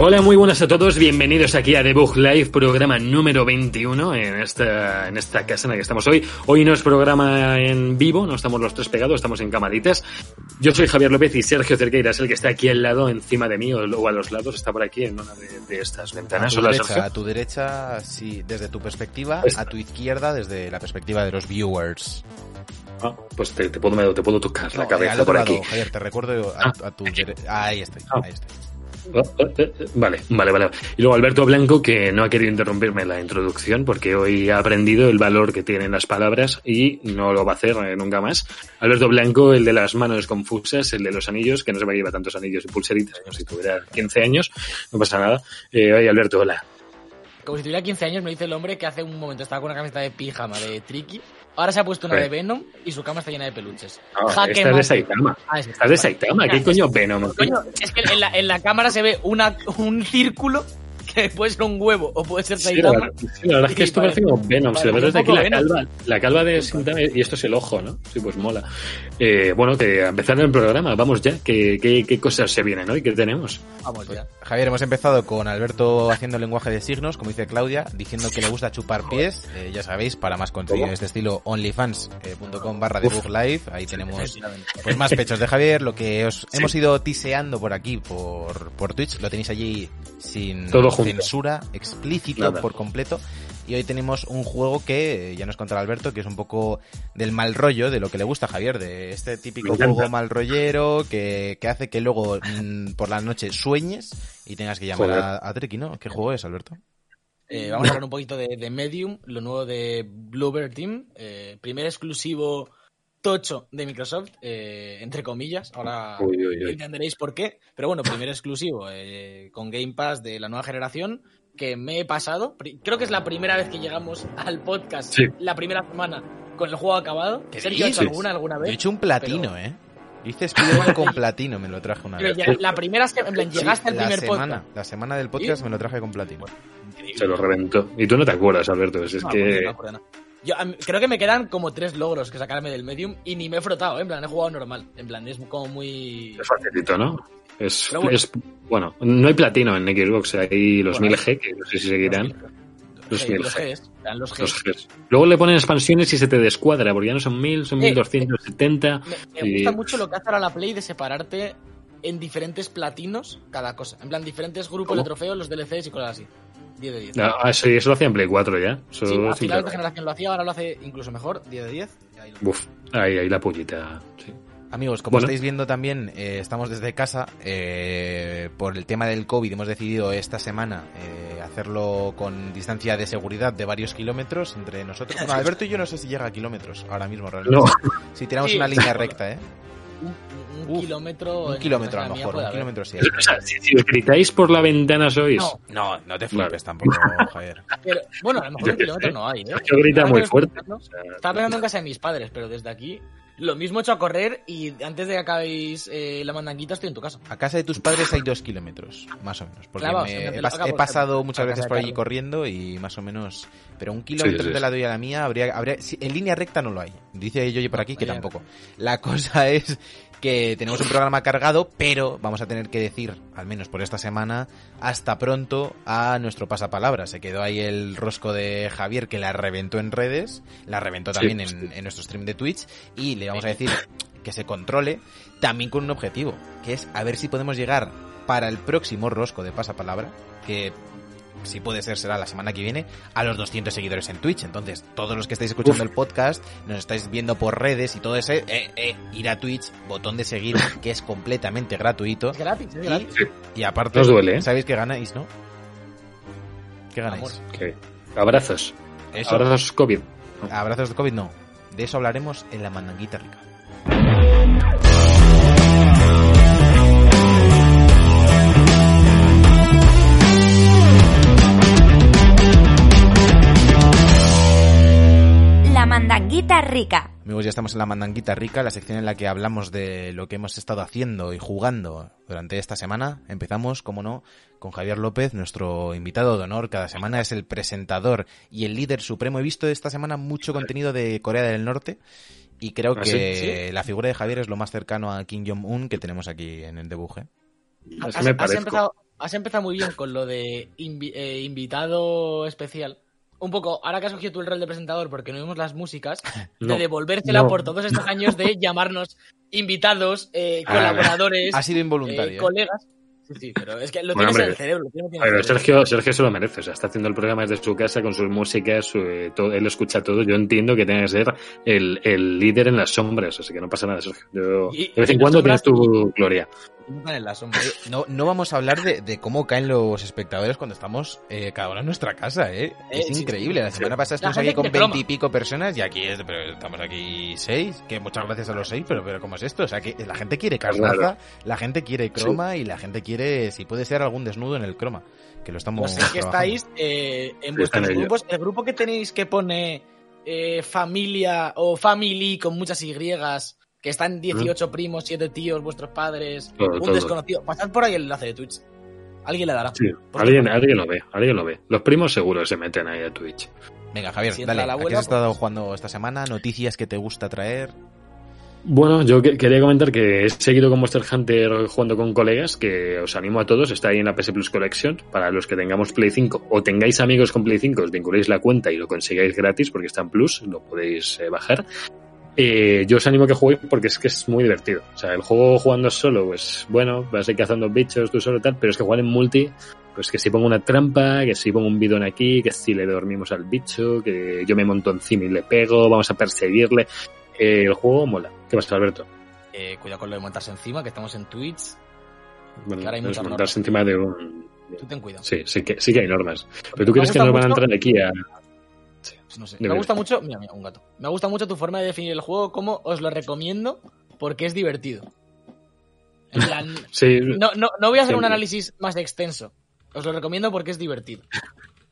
Hola, muy buenas a todos, bienvenidos aquí a Debug Live, programa número 21 en esta, en esta casa en la que estamos hoy. Hoy no es programa en vivo, no estamos los tres pegados, estamos en camaritas. Yo soy Javier López y Sergio Cerqueira es el que está aquí al lado, encima de mí, o a los lados, está por aquí en una de, de estas ventanas. A tu, Hola, derecha, Sergio. a tu derecha, sí, desde tu perspectiva, Esta. a tu izquierda, desde la perspectiva de los viewers. Ah, pues te, te puedo, te puedo tocar la cabeza por lado, aquí. Javier, te recuerdo a, a tu dere- Ahí estoy, Ah. ahí estoy. Vale, vale, vale. Y luego Alberto Blanco, que no ha querido interrumpirme la introducción porque hoy ha aprendido el valor que tienen las palabras y no lo va a hacer eh, nunca más. Alberto Blanco, el de las manos confusas, el de los anillos, que no se me lleva tantos anillos y pulseritas como si tuviera 15 años, no pasa nada. Eh, oye, Alberto, hola. Como si tuviera 15 años, me dice el hombre que hace un momento estaba con una camiseta de pijama de Tricky. Ahora se ha puesto una de Venom y su cama está llena de peluches. No, Jaque estás de mate. Saitama. Ah, es- Estás de Saitama. ¿Qué coño Venom? Coño, es que en la, en la cámara se ve una, un círculo que puede ser un huevo o puede ser Saitama. sí, la verdad es que esto parece como Venom. Si lo ves desde aquí, la calva, la calva de Sintama, y esto es el ojo, ¿no? Sí, pues mola. Eh, bueno, que a empezar el programa, vamos ya. ¿Qué, qué, qué cosas se vienen hoy? ¿Qué tenemos? Vamos ya. Javier, hemos empezado con Alberto haciendo lenguaje de signos, como dice Claudia, diciendo que le gusta chupar pies. Eh, ya sabéis, para más contenido de este estilo, onlyfans.com barra Uf. debug live. Ahí tenemos pues más pechos de Javier, lo que os Sí. hemos ido tiseando por aquí, por, por Twitch, lo tenéis allí sin Todo censura, explícito Nada. por completo. Y hoy tenemos un juego que eh, ya nos contará Alberto, que es un poco del mal rollo, de lo que le gusta a Javier, de este típico juego mal rollero que, que hace que luego mm, por la noche sueñes y tengas que llamar Joder. a, a Treki, ¿no? ¿Qué juego es, Alberto? Eh, vamos a hablar un poquito de, de Medium, lo nuevo de Bluebird Team. eh, primer exclusivo tocho de Microsoft, eh, entre comillas. Ahora Uy, uy, uy. entenderéis por qué. Pero bueno, primer exclusivo eh, con Game Pass de la nueva generación que me he pasado. Creo que es la primera vez que llegamos al podcast, Sí. la primera semana, con el juego acabado. ¿Qué Sergio ha hecho alguna alguna Yo vez. he hecho un platino, ¿eh? Hice Spiderman con platino, me lo traje una Pero vez. la primera es que, en plan, Sí, llegaste al la primer semana, podcast. la semana del podcast me lo traje con platino. Se lo reventó. Y tú no te acuerdas, Alberto. Es, No, pues no que. me acuerdo, no. Yo creo que me quedan como tres logros que sacarme del Medium y ni me he frotado, ¿eh? en plan, he jugado normal. En plan, es como muy... Es facilito, ¿no? Es, bueno. es- bueno, no hay platino en Xbox, hay los Bueno, 1000G, que no sé si seguirán. Los Los, 1000G. los Gs, eran los Gs. Los Gs. Luego le ponen expansiones y se te descuadra, porque ya no son 1000, son Eh, 1270. Me, me y- gusta mucho lo que hace ahora la Play de separarte en diferentes platinos cada cosa. En plan, diferentes grupos ¿Cómo? de trofeos, los DLCs y cosas así. 10 de 10. Ah, sí, eso lo hacía en Play 4 ya. Eso sí, a sí, final de generación lo hacía, ahora lo hace incluso mejor, 10 de 10. y ahí Uf, ahí, ahí la pullita. Sí. Amigos, como Bueno. estáis viendo también, eh, estamos desde casa. eh, por el tema del COVID hemos decidido esta semana eh, hacerlo con distancia de seguridad de varios kilómetros entre nosotros. Bueno, Alberto y yo no sé si llega a kilómetros ahora mismo realmente. No, Si tiramos Sí, una línea recta, ¿eh? Un, un Uf, kilómetro... Un kilómetro a lo mejor, un haber. kilómetro sí. o sea, si, si os gritáis por la ventana sois. No, No, no te flipes tampoco, Javier. pero, bueno, a lo mejor Yo un kilómetro sé. no hay, ¿eh? Yo grita muy fuerte. Estaba pensando en casa de mis padres, pero desde aquí lo mismo he hecho a correr y antes de que acabéis eh, la mandanguita estoy en tu casa. A casa de tus padres hay dos kilómetros, más o menos. Porque Clavaos, me- he, pas- pasado muchas veces por de allí corriendo y más o menos... Pero un kilómetro sí, de sí. la tuya a la mía habría... habría en línea recta no lo hay. Dice yo por aquí que tampoco. La cosa es que tenemos un programa cargado, pero vamos a tener que decir, al menos por esta semana, hasta pronto a nuestro pasapalabra. Se quedó ahí el rosco de Javier que la reventó en redes, la reventó Sí, también sí. en, en nuestro stream de Twitch y le vamos a decir que se controle también con un objetivo, que es a ver si podemos llegar para el próximo rosco de pasapalabra, que si puede ser será la semana que viene, a los 200 seguidores en Twitch. Entonces, todos los que estáis escuchando Uf. el podcast, nos estáis viendo por redes y todo ese, eh, eh, ir a Twitch, botón de seguir, que es completamente gratuito. Es gratis, es gratis. Y, y aparte, duele, ¿eh? ¿sabéis que ganáis, no? ¿Qué ganáis? Abrazos. Eso, Abrazos COVID. abrazos de COVID, no. De eso hablaremos en la mandanguita rica. Rica. Amigos, ya estamos en la Mandanguita Rica, la sección en la que hablamos de lo que hemos estado haciendo y jugando durante esta semana. Empezamos, como no, con Javier López, nuestro invitado de honor. Cada semana es el presentador y el líder supremo. He visto esta semana mucho contenido de Corea del Norte y creo ¿Ah, que sí? la figura de Javier es lo más cercano a Kim Jong-un que tenemos aquí en el debuje. Así Has, empezado, has empezado muy bien con lo de invi- eh, invitado especial. Un poco, ahora que has cogido tú el rol de presentador porque no vimos las músicas, No, de devolvértela no. por todos estos años de llamarnos invitados, eh, Ah, colaboradores, Ha sido eh, involuntario. ¿eh? colegas. Sí, sí, pero es que lo Bueno, tienes en el cerebro. Lo tienes el Pero cerebro. Sergio, Sergio se lo merece, o sea, está haciendo el programa desde su casa con sus músicas, su- eh, todo, él escucha todo. Yo entiendo que tiene que ser el, el líder en las sombras, así que no pasa nada, Sergio. Yo- Y- de vez en en cuando tienes tu gloria. Están en la sombra. No, no vamos a hablar de, de cómo caen los espectadores cuando estamos eh, cada uno en nuestra casa, ¿eh? Eh, es sí, increíble. La sí. semana pasada estuvimos aquí con veintipico personas y aquí es- pero estamos aquí seis. Que muchas gracias a los seis, pero, pero ¿cómo es esto? O sea, que la gente quiere Claro. carnaza, la gente quiere croma y la gente quiere, si puede ser, algún desnudo en el croma. Que lo estamos Pues es que estáis eh, en Sí, vuestros grupos. El grupo que tenéis que pone eh, familia o family con muchas Y, que están 18 primos, 7 tíos, vuestros padres, Todo, un todo. desconocido. Pasad por ahí el enlace de Twitch. Alguien le dará. Sí, alguien, alguien lo ve, alguien lo ve. Los primos seguro se meten ahí a Twitch. Venga, Javier, Si dale. la ¿A qué abuela, has estado pues- jugando esta semana? ¿Noticias que te gusta traer? Bueno, yo que- quería comentar que he seguido con Monster Hunter jugando con colegas, que os animo a todos, está ahí en la PS Plus Collection, para los que tengamos Play 5 o tengáis amigos con Play 5, os vinculéis la cuenta y lo consigáis gratis porque está en Plus, lo podéis eh, bajar. Eh, yo os animo a que juguéis porque es que es muy divertido. O sea, el juego jugando solo, pues bueno, vas a ir cazando bichos tú solo y tal, pero es que jugar en multi, pues que si pongo una trampa, que si pongo un bidón aquí, que si le dormimos al bicho, que yo me monto encima y le pego, vamos a perseguirle. Eh, el juego mola. ¿Qué pasa, Alberto? Eh, cuidado con lo de montarse encima, que estamos en Twitch. Bueno, Que ahora hay muchas montarse encima de un... Tú ten cuidado. Sí, sí que, sí que hay normas. Pero tú Me crees que nos van a entrar aquí a... No sé. Me gusta mucho. Mira, mira, un gato. Me gusta mucho tu forma de definir el juego, como os lo recomiendo, porque es divertido. En plan, Sí, no, no, no voy a hacer un análisis más extenso. Os lo recomiendo porque es divertido.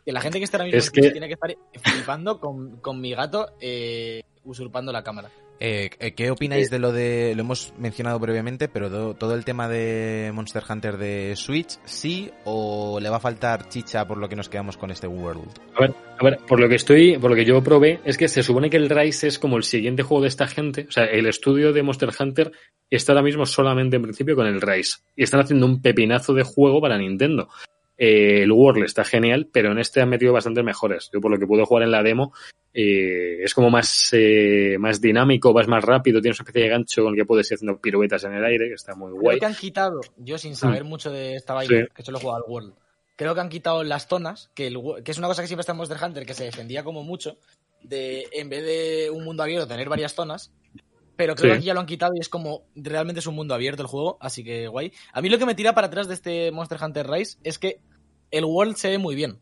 Que la gente que está ahora mismo Es que- tiene que estar flipando con, con mi gato eh, usurpando la cámara. Eh, eh, ¿Qué opináis de lo de, lo hemos mencionado previamente, pero do- todo el tema de Monster Hunter de Switch, sí o le va a faltar chicha por lo que nos quedamos con este World? A ver, a ver, por lo que estoy, por lo que yo probé, es que se supone que el Rise es como el siguiente juego de esta gente. O sea, el estudio de Monster Hunter está ahora mismo solamente en principio con el Rise. Y están haciendo un pepinazo de juego para Nintendo. Eh, el World está genial, pero en este han metido bastantes mejoras. Yo por lo que puedo jugar en la demo, eh, es como más, eh, más dinámico, vas más rápido, tienes una especie de gancho con el que puedes ir haciendo piruetas en el aire, que está muy Creo guay. que han quitado, yo sin saber mucho de esta vaina, Sí. que solo he jugado al World, creo que han quitado las zonas, que, el wo- que es una cosa que siempre está en Monster Hunter, que se defendía como mucho, de en vez de un mundo abierto tener varias zonas. Pero creo Sí. que aquí ya lo han quitado y es como realmente es un mundo abierto el juego, así que guay. A mí lo que me tira para atrás de este Monster Hunter Rise es que el World se ve muy bien.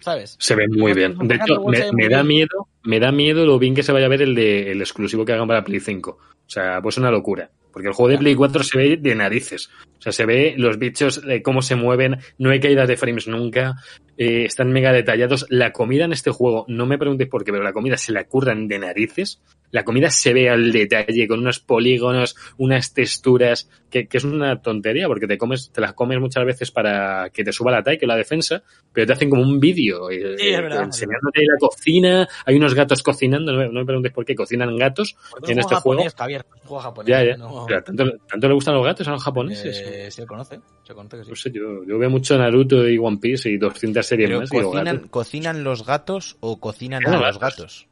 ¿Sabes? Se ve muy bien. De hecho, me, me da miedo, me da miedo lo bien que se vaya a ver el de el exclusivo que hagan para Play 5. O sea, pues una locura. Porque el juego de Play 4 se ve de narices. O sea, se ve los bichos, eh, cómo se mueven, no hay caídas de frames nunca, eh, están mega detallados. La comida en este juego, no me preguntéis por qué, pero la comida se la curran de narices. La comida se ve al detalle, con unos polígonos, unas texturas, que, que es una tontería, porque te comes, te las comes muchas veces para que te suba el ataque o la defensa, pero te hacen como un vídeo eh, Sí, eh, enseñándote la cocina, hay unos gatos cocinando, no me, no me preguntéis por qué, cocinan gatos en este juego. japonés, Javier, es un juego japonés. Ya, ya. no- Pero ¿tanto, tanto le gustan los gatos a los japoneses? Eh, se conoce, se conoce que sí. No sé, yo, yo veo mucho Naruto y One Piece y 200 series Pero más. y digo, cocinan, gatos. ¿Cocinan los gatos o cocinan No, a los gatos. gatos?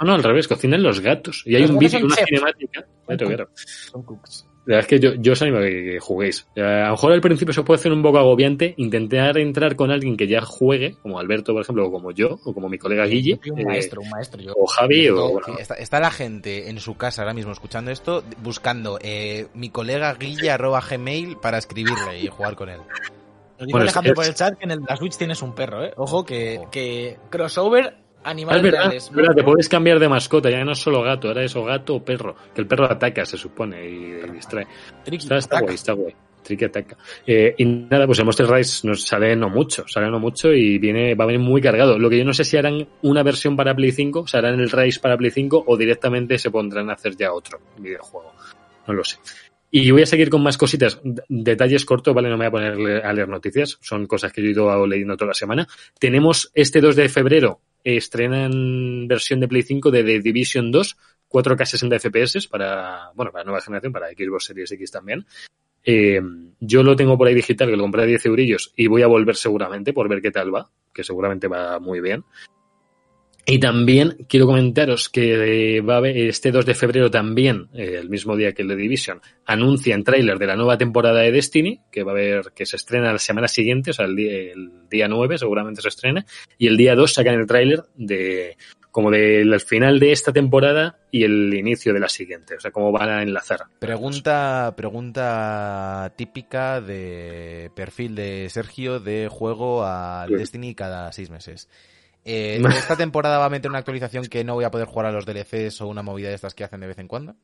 No, no, al revés, cocinan los gatos. Y hay Los un vídeo, son una cinemática. Claro, claro. Son cooks. La verdad es que yo, yo os animo a que, que juguéis. Eh, A lo mejor al principio se puede hacer un poco agobiante intentar entrar con alguien que ya juegue, como Alberto, por ejemplo, o como yo, o como mi colega Guille, un eh, maestro, un maestro. Yo. o Javi, o... Bueno, está, está la gente en su casa ahora mismo escuchando esto, buscando eh, mi colega guille arroba gmail para escribirle y jugar con él. Nos dice Bueno, Alejandro es- por el chat que en el, la Switch tienes un perro, ¿eh? Ojo, que, que crossover animales es verdad, reales. es verdad, te puedes cambiar de mascota, ya no es solo gato, ahora es o gato o perro. Que el perro ataca, se supone, y, y distrae. Tricky, Está, está ataca. guay, está guay. Tricky Attack. Eh, y nada, pues el Monster Rise nos sale no mucho, sale no mucho y viene, va a venir muy cargado. Lo que yo no sé si harán una versión para Play 5, o sea, harán el Rise para Play 5 o directamente se pondrán a hacer ya otro videojuego. No lo sé. Y voy a seguir con más cositas, detalles cortos, ¿vale? No me voy a poner a leer noticias, son cosas que yo he ido leyendo toda la semana. Tenemos este 2 de febrero, estrenan versión de Play 5 de The Division 2, 4K 60 FPS para, bueno, para nueva generación, para Xbox Series X también. Eh, yo lo tengo por ahí digital, que lo compré a 10 eurillos y voy a volver seguramente por ver qué tal va, que seguramente va muy bien. Y también quiero comentaros que eh, va a haber este 2 de febrero también, eh, el mismo día que el de Division, anuncian tráiler de la nueva temporada de Destiny, que va a haber, que se estrena la semana siguiente, o sea, el día, el día 9 seguramente se estrena, y el día 2 sacan el tráiler de, como del final de esta temporada y el inicio de la siguiente, o sea, cómo van a enlazar. Pregunta, pregunta típica de perfil de Sergio de juego al Sí. Destiny cada seis meses. Eh, ¿Esta temporada va a meter una actualización que no voy a poder jugar a los DLCs o una movida de estas que hacen de vez en cuando?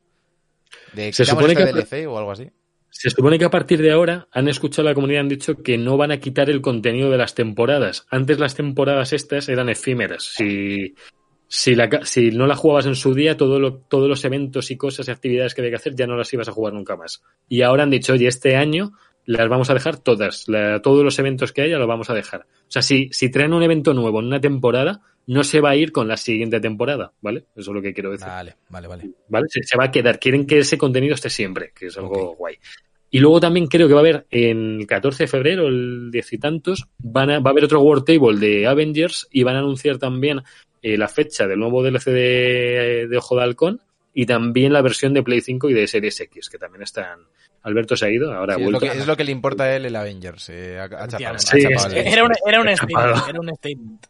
¿De Se supone este que- DLC o algo así? Se supone que a partir de ahora han escuchado a la comunidad y han dicho que no van a quitar el contenido de las temporadas. Antes las temporadas estas eran efímeras. Si, si, la, si no la jugabas en su día, todo lo- todos los eventos y cosas y actividades que había que hacer ya no las ibas a jugar nunca más. Y ahora han dicho, oye, este año las vamos a dejar todas. La- todos los eventos que haya los vamos a dejar. O sea, si, si traen un evento nuevo en una temporada, no se va a ir con la siguiente temporada, ¿vale? Eso es lo que quiero decir. Vale, vale, vale. ¿vale? Se, se va a quedar. Quieren que ese contenido esté siempre, que es algo guay. Y luego también creo que va a haber en el 14 de febrero, el diez y tantos, van a, va a haber otro World Table de Avengers y van a anunciar también eh, la fecha del nuevo DLC de, de Ojo de Halcón y también la versión de Play 5 y de Series X, que también están. Alberto se ha ido, ahora ha Sí, es, lo que, es lo que le importa a él el Avengers. eh, Sí, Era un, era un statement. Era un statement.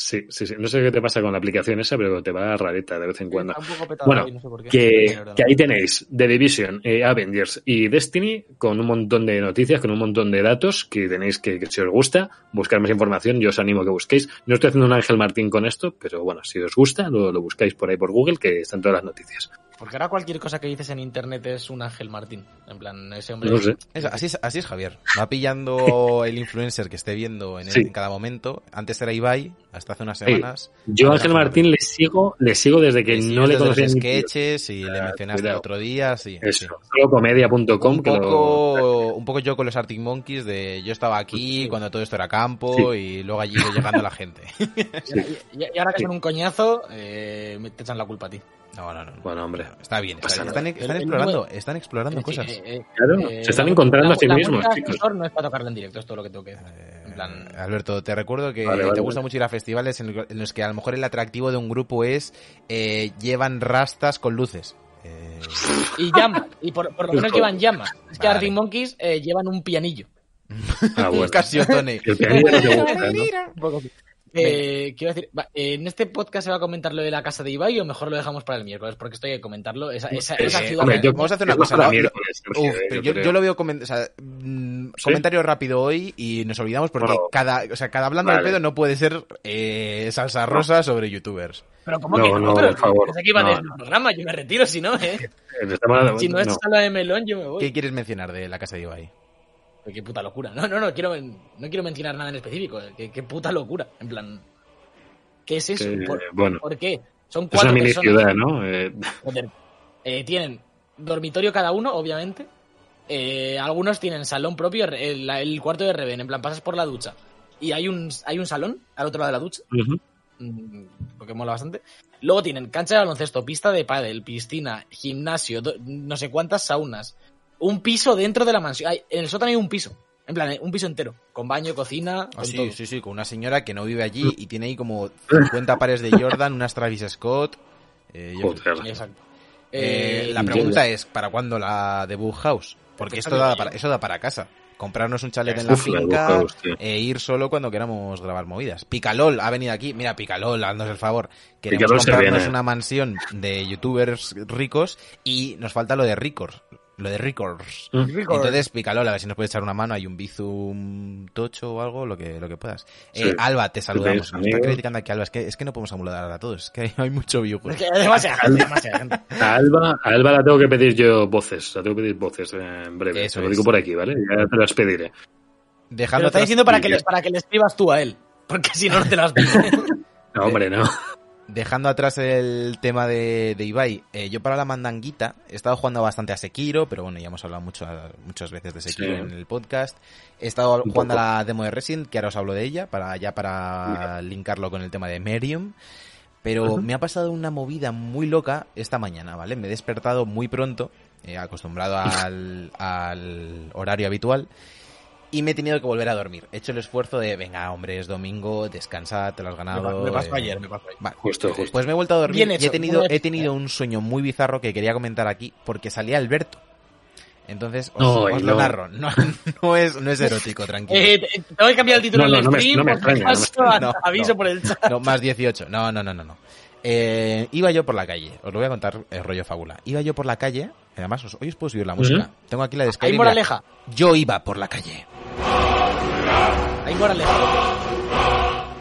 Sí, sí, sí. No sé qué te pasa con la aplicación esa, pero te va rareta de vez en cuando. Está un poco petado Bueno, hoy, no sé por qué. que, que ahí tenéis The Division, eh, Avengers y Destiny con un montón de noticias, con un montón de datos que tenéis que, que si os gusta, buscar más información, yo os animo a que busquéis. No estoy haciendo un Ángel Martín con esto, pero bueno, si os gusta, lo, lo buscáis por ahí por Google, que están todas las noticias. Porque ahora cualquier cosa que dices en internet es un Ángel Martín. En plan, ese hombre. No sé. Es- así, es, así es Javier. Va pillando el influencer que esté viendo en, el- Sí. en cada momento. Antes era Ibai, hasta hace unas Sí. semanas. Yo a Ángel Javier. Martín le sigo, le sigo desde que Le no le desde los conocía tío. sketches y le Ah, mencionaste el cuidado. otro día, sí. Eso, sí. solocomedia.com, Un lo- poco, un poco yo con los Arctic Monkeys de yo estaba aquí cuando todo esto era campo y luego allí iba llegando la gente. Y, y- y ahora que son un coñazo, eh, te echan la culpa a ti. No, no, no. no. Bueno, hombre. Está bien. está bien. nada. Están, explorando, están explorando Eh, cosas. eh, eh, Claro, eh, se están la- encontrando la- a sí mismos, chicos. no es para tocarla en directo, es todo lo que tengo que decir. Eh, En plan, Alberto, te recuerdo que Vale, vale, te gusta vale. mucho ir a festivales en, los que a lo mejor el atractivo de un grupo es eh, llevan rastas con luces. Eh, Y llamas, y por, por lo menos llevan llamas. Es que Vale. Arctic Monkeys eh, llevan un pianillo. Ah, bueno. Casiotone. El pianillo no te gusta, ¿no? Eh, quiero decir, va, eh, ¿en este podcast se va a comentar lo de la casa de Ibai o mejor lo dejamos para el miércoles? Porque esto hay que comentarlo. Esa, esa, esa Eh, ciudad. Hombre, yo- Vamos a hacer una cosa, ¿no? Sergio, Uf, pero yo yo, creo. yo lo veo comen- o sea, mm, comentario rápido hoy y nos olvidamos porque Bueno. cada, o sea, cada hablando Vale. del pedo no puede ser eh, salsa rosa sobre youtubers. Pero ¿cómo No, que no? no, pero por favor. pensé que iba No, desde el programa, yo me retiro si no, ¿eh? Si no es no. sala de melón, yo me voy. ¿Qué quieres mencionar de la casa de Ibai? Qué puta locura. No, no, no quiero, no quiero mencionar nada en específico. eh, Qué, qué puta locura. En plan, ¿qué es eso? ¿Por, bueno, por qué? Son es cuatro una mini personas. ciudad, ¿no? Eh. Eh, tienen dormitorio cada uno, obviamente. Algunos tienen salón propio, el, el cuarto de Reven, en plan, pasas por la ducha. Y hay un, hay un salón al otro lado de la ducha, mm, lo que mola bastante. Luego tienen cancha de baloncesto, pista de pádel, piscina, gimnasio, no sé cuántas saunas. Un piso dentro de la mansión. Hay- en el sótano hay un piso. En plan, un piso entero. Con baño, cocina, Ah, con sí, todo. sí, sí, con una señora que no vive allí y tiene ahí como 50 pares de Jordan, unas Travis Scott. eh, yo- Joder. Exacto. Eh, Eh, la pregunta es, ¿para cuándo la de Bug House? Porque esto da para, eso da para casa. Comprarnos un chalet en la Uf, finca e ir solo cuando queramos grabar movidas. Picalol ha venido aquí. Mira, Picalol, haznos el favor. Queremos Picalol comprarnos viene. una mansión de youtubers ricos y nos falta lo de ricos. Lo de Records. Mm. Records. Entonces, pícalo, a ver si nos puedes echar una mano. Hay un Bizum tocho o algo, lo que, lo que puedas. Sí. Eh, Alba, te saludamos. Nos está criticando aquí Alba. Es que, es que no podemos saludar a todos. Es que hay mucho videojuego. Es que hay demasiada gente, demasiada gente. A Alba, a Alba la tengo que pedir yo voces, la tengo que pedir voces eh, en breve. Eso Te lo es. digo por aquí, ¿vale? Ya te las pediré. Te Dejando lo está diciendo para que, le, para que le escribas tú a él. Porque si no, no te las pide. No, hombre, no. Dejando atrás el tema de, de Ibai, eh, yo para la mandanguita he estado jugando bastante a Sekiro, pero bueno, ya hemos hablado mucho, muchas veces de Sekiro Sí. en el podcast. He estado Un jugando poco. a la demo de Resident, que ahora os hablo de ella, para ya para linkarlo con el tema de Medium. Pero me ha pasado una movida muy loca esta mañana, ¿vale? Me he despertado muy pronto, eh, acostumbrado al, al horario habitual, y me he tenido que volver a dormir. He hecho el esfuerzo de, venga, hombre, es domingo, descansa, te lo has ganado. Me pasó eh, ayer, me pasó ayer. Vale. Justo, justo. Pues me he vuelto a dormir Bien y hecho, he tenido, he tenido un sueño muy bizarro que quería comentar aquí porque salía Alberto. Entonces, os, Ay, os lo no. narro. No, no es, no es erótico, tranquilo. Eh, te- tengo que cambiar el título No, no, del no me- stream. no me por si extraña, no me acaso, extraña. No, aviso no. por el chat. No, más 18. No, no, no, no, no. Eh, iba yo por la calle. Os lo voy a contar el rollo fábula. Iba yo por la calle. Además, os- hoy os puedo subir la música. Tengo aquí la Hay descarga. moraleja. Yo iba por la calle. Hay moraleja.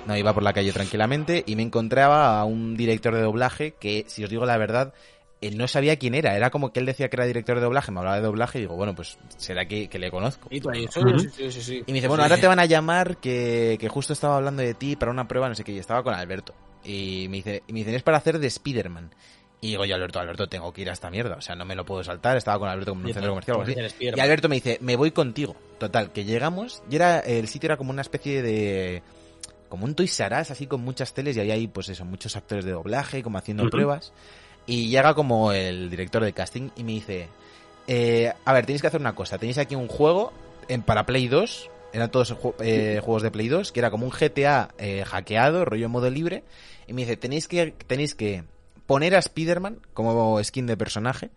No, iba por la calle tranquilamente y me encontraba a un director de doblaje que, si os digo la verdad, él no sabía quién era. Era como que él decía que era director de doblaje, me hablaba de doblaje y digo, bueno, pues será que, que le conozco. Y tú ahí, sí, sí, sí, sí, sí. Y me dice, bueno, Sí. ahora te van a llamar que, que justo estaba hablando de ti para una prueba, no sé qué, y estaba con Alberto. Y me dice, y me dicen, es para hacer de Spider-Man. Y digo yo, Alberto, Alberto, tengo que ir a esta mierda. O sea, no me lo puedo saltar. Estaba con Alberto como en un centro comercial así. Y Alberto me dice, me voy contigo. Total, que llegamos y era, el sitio era como una especie de... Como un Toys R Us, así con muchas teles y ahí hay, pues eso, muchos actores de doblaje, como haciendo pruebas. Y llega como el director de casting y me dice, eh, a ver, tenéis que hacer una cosa. Tenéis aquí un juego en, para Play 2. Eran todos eh, juegos de Play 2, que era como un GTA eh, hackeado, rollo modo libre. Y me dice, tenéis que, tenéis que poner a Spider-Man como skin de personaje.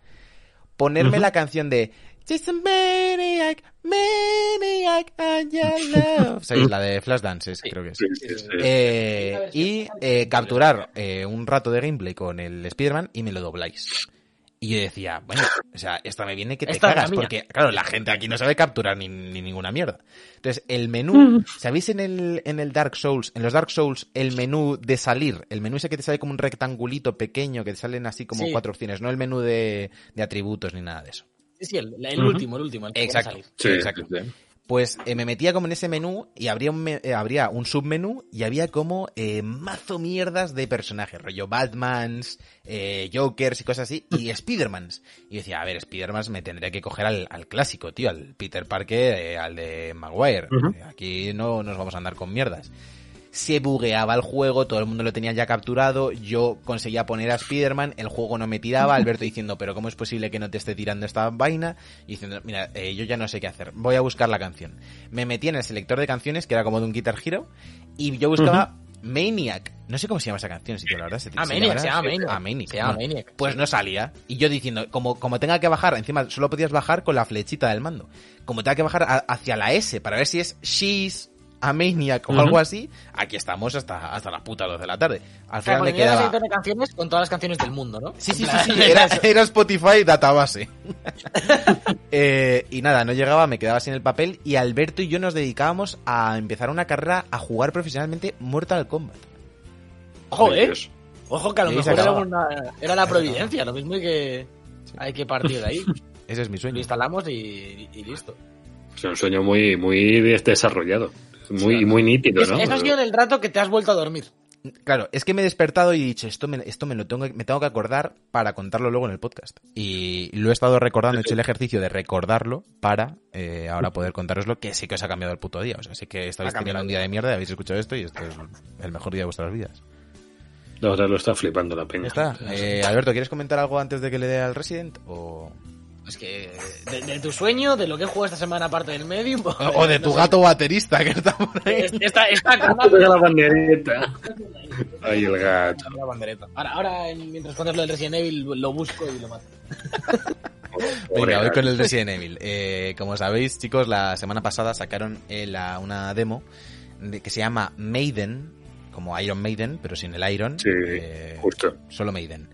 Ponerme la canción de Just a maniac, maniac, love. ¿Sabéis? La de Flashdance, es, creo que es. Sí, sí, sí. Eh, y eh, capturar eh, un rato de gameplay con el Spider-Man y me lo dobláis. Y yo decía, bueno, o sea, esta me viene que te Esta cagas, porque, claro, la gente aquí no sabe capturar ni, ni ninguna mierda. Entonces, el menú, ¿sabéis en el, en el Dark Souls, en los Dark Souls, el menú de salir, el menú ese que te sale como un rectangulito pequeño, que te salen así como Sí. cuatro opciones, no el menú de, de atributos ni nada de eso? Sí, sí, el, último, el último. El que Exacto. salir. Sí, Exacto. sí. Pues eh, me metía como en ese menú y habría un, me- eh, habría un submenú y había como eh, mazo mierdas de personajes, rollo Batmans, eh, Jokers y cosas así, y Spidermans. Y yo decía, a ver, Spidermans me tendría que coger al, al clásico, tío, al Peter Parker, eh, al de Maguire. Aquí no nos vamos a andar con mierdas. Se bugueaba el juego, todo el mundo lo tenía ya capturado, yo conseguía poner a Spider-Man, el juego no me tiraba, Alberto diciendo, pero ¿cómo es posible que no te esté tirando esta vaina? Y diciendo, mira, eh, yo ya no sé qué hacer, voy a buscar la canción. Me metí en el selector de canciones, que era como de un Guitar Hero, y yo buscaba Maniac. No sé cómo se llama esa canción, si la verdad. Se, Ah, se Maniac, llamará- se llama Maniac. Ah, Maniac. Se llama Bueno, Maniac. Pues no salía. Y yo diciendo, como, como tenga que bajar, encima solo podías bajar con la flechita del mando. Como tenga que bajar a- hacia la S para ver si es She's a Maniac o algo así, aquí estamos hasta, hasta las putas 2 de la tarde. Al final me quedaba... de canciones con todas las canciones del mundo, ¿no? Sí, sí, sí, sí, era, era Spotify database. Eh, y nada, no llegaba, me quedaba sin el papel y Alberto y yo nos dedicábamos a empezar una carrera a jugar profesionalmente Mortal Kombat. Ojo, eh. Ojo, que a lo mejor era, una- era la providencia. Lo mismo hay que, hay que partir de ahí. Ese es mi Lo sueño. instalamos y, y listo. Es un sueño muy, muy desarrollado. Muy, muy nítido, ¿no? Eso ha sido en el rato que te has vuelto a dormir. Claro, es que me he despertado y he dicho, esto me, esto me lo tengo, que- me tengo que acordar para contarlo luego en el podcast. Y lo he estado recordando, he hecho el ejercicio de recordarlo para eh, ahora poder contaroslo, que sí que os ha cambiado el puto día. O sea, sí que estáis teniendo un día de mierda, habéis escuchado esto y esto es el mejor día de vuestras vidas. Ahora lo está flipando la peña. Ya está. Eh, Alberto, ¿quieres comentar algo antes de que le dé al Resident? O, Es que de, de tu sueño, de lo que he jugado esta semana aparte del medium. o de tu gato baterista que está por ahí. Está, está con la bandereta. Ay, el gato. la bandereta. Ahora, ahora en- mientras cuentas lo del Resident Evil, lo busco y lo mato. Venga, voy con el Resident Evil. Eh, como sabéis, chicos, la semana pasada sacaron eh, la- una demo de- que se llama Maiden, como Iron Maiden, pero sin el Iron. Sí, eh, justo. solo Maiden.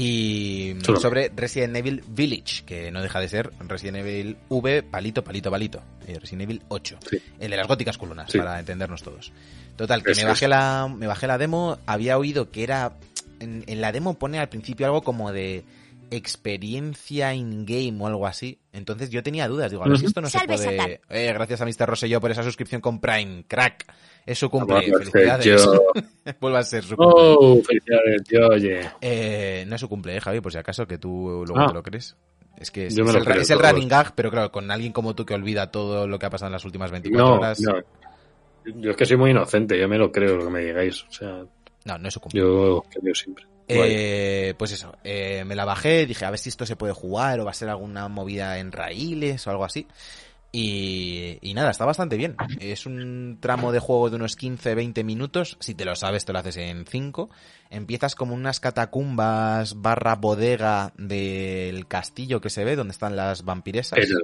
Y sobre Resident Evil Village, que no deja de ser Resident Evil V, palito, palito, palito. Eh, Resident Evil 8. Sí. El de las góticas colunas, Sí. para entendernos todos. Total, que me bajé, es. la, me bajé la demo, había oído que era... En, en la demo pone al principio algo como de experiencia in-game o algo así. Entonces yo tenía dudas, digo, a ver si esto no se puede... Eh, gracias a Mr. Rosselló por esa suscripción con Prime, crack. Es su cumple, Vamos, felicidades. yo- Vuelva a ser su cumple. Oh, felicidades, yo, oye. Eh, no es su cumple, eh, Javi, por si acaso, que tú luego Ah. te lo crees. Es que es, el, es el running gag, pero claro, con alguien como tú que olvida todo lo que ha pasado en las últimas 24 No, horas. no. Yo es que soy muy inocente, yo me lo creo lo que me digáis. O sea, No, no es su cumple. yo creo siempre. Eh, pues eso, eh, me la bajé, dije a ver si esto se puede jugar o va a ser alguna movida en raíles o algo así. Y, y nada, está bastante bien. Es un tramo de juego de unos 15-20 minutos. Si te lo sabes, te lo haces en 5. Empiezas como unas catacumbas barra bodega del castillo que se ve, donde están las vampiresas. Pero,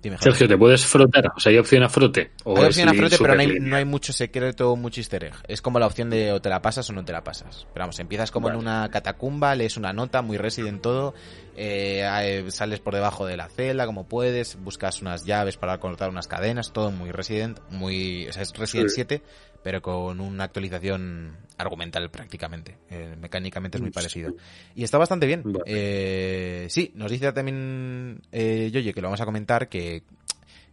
Dime. Sergio, ¿te puedes frotar? O sea, ¿hay opción a frote? ¿O Hay opción a frote, pero no hay, superlínea? no hay mucho secreto, mucho easter egg. Es como la opción de o te la pasas o no te la pasas. Pero vamos, empiezas como Vale. en una catacumba, lees una nota, muy resident todo, eh, eh, sales por debajo de la celda como puedes, buscas unas llaves para cortar unas cadenas, todo muy resident, muy... O sea, es Resident Sí. 7, pero con una actualización argumental prácticamente. Eh, mecánicamente es muy parecido. Y está bastante bien. Vale. Eh, sí, nos dice también eh, Yoye, que lo vamos a comentar, que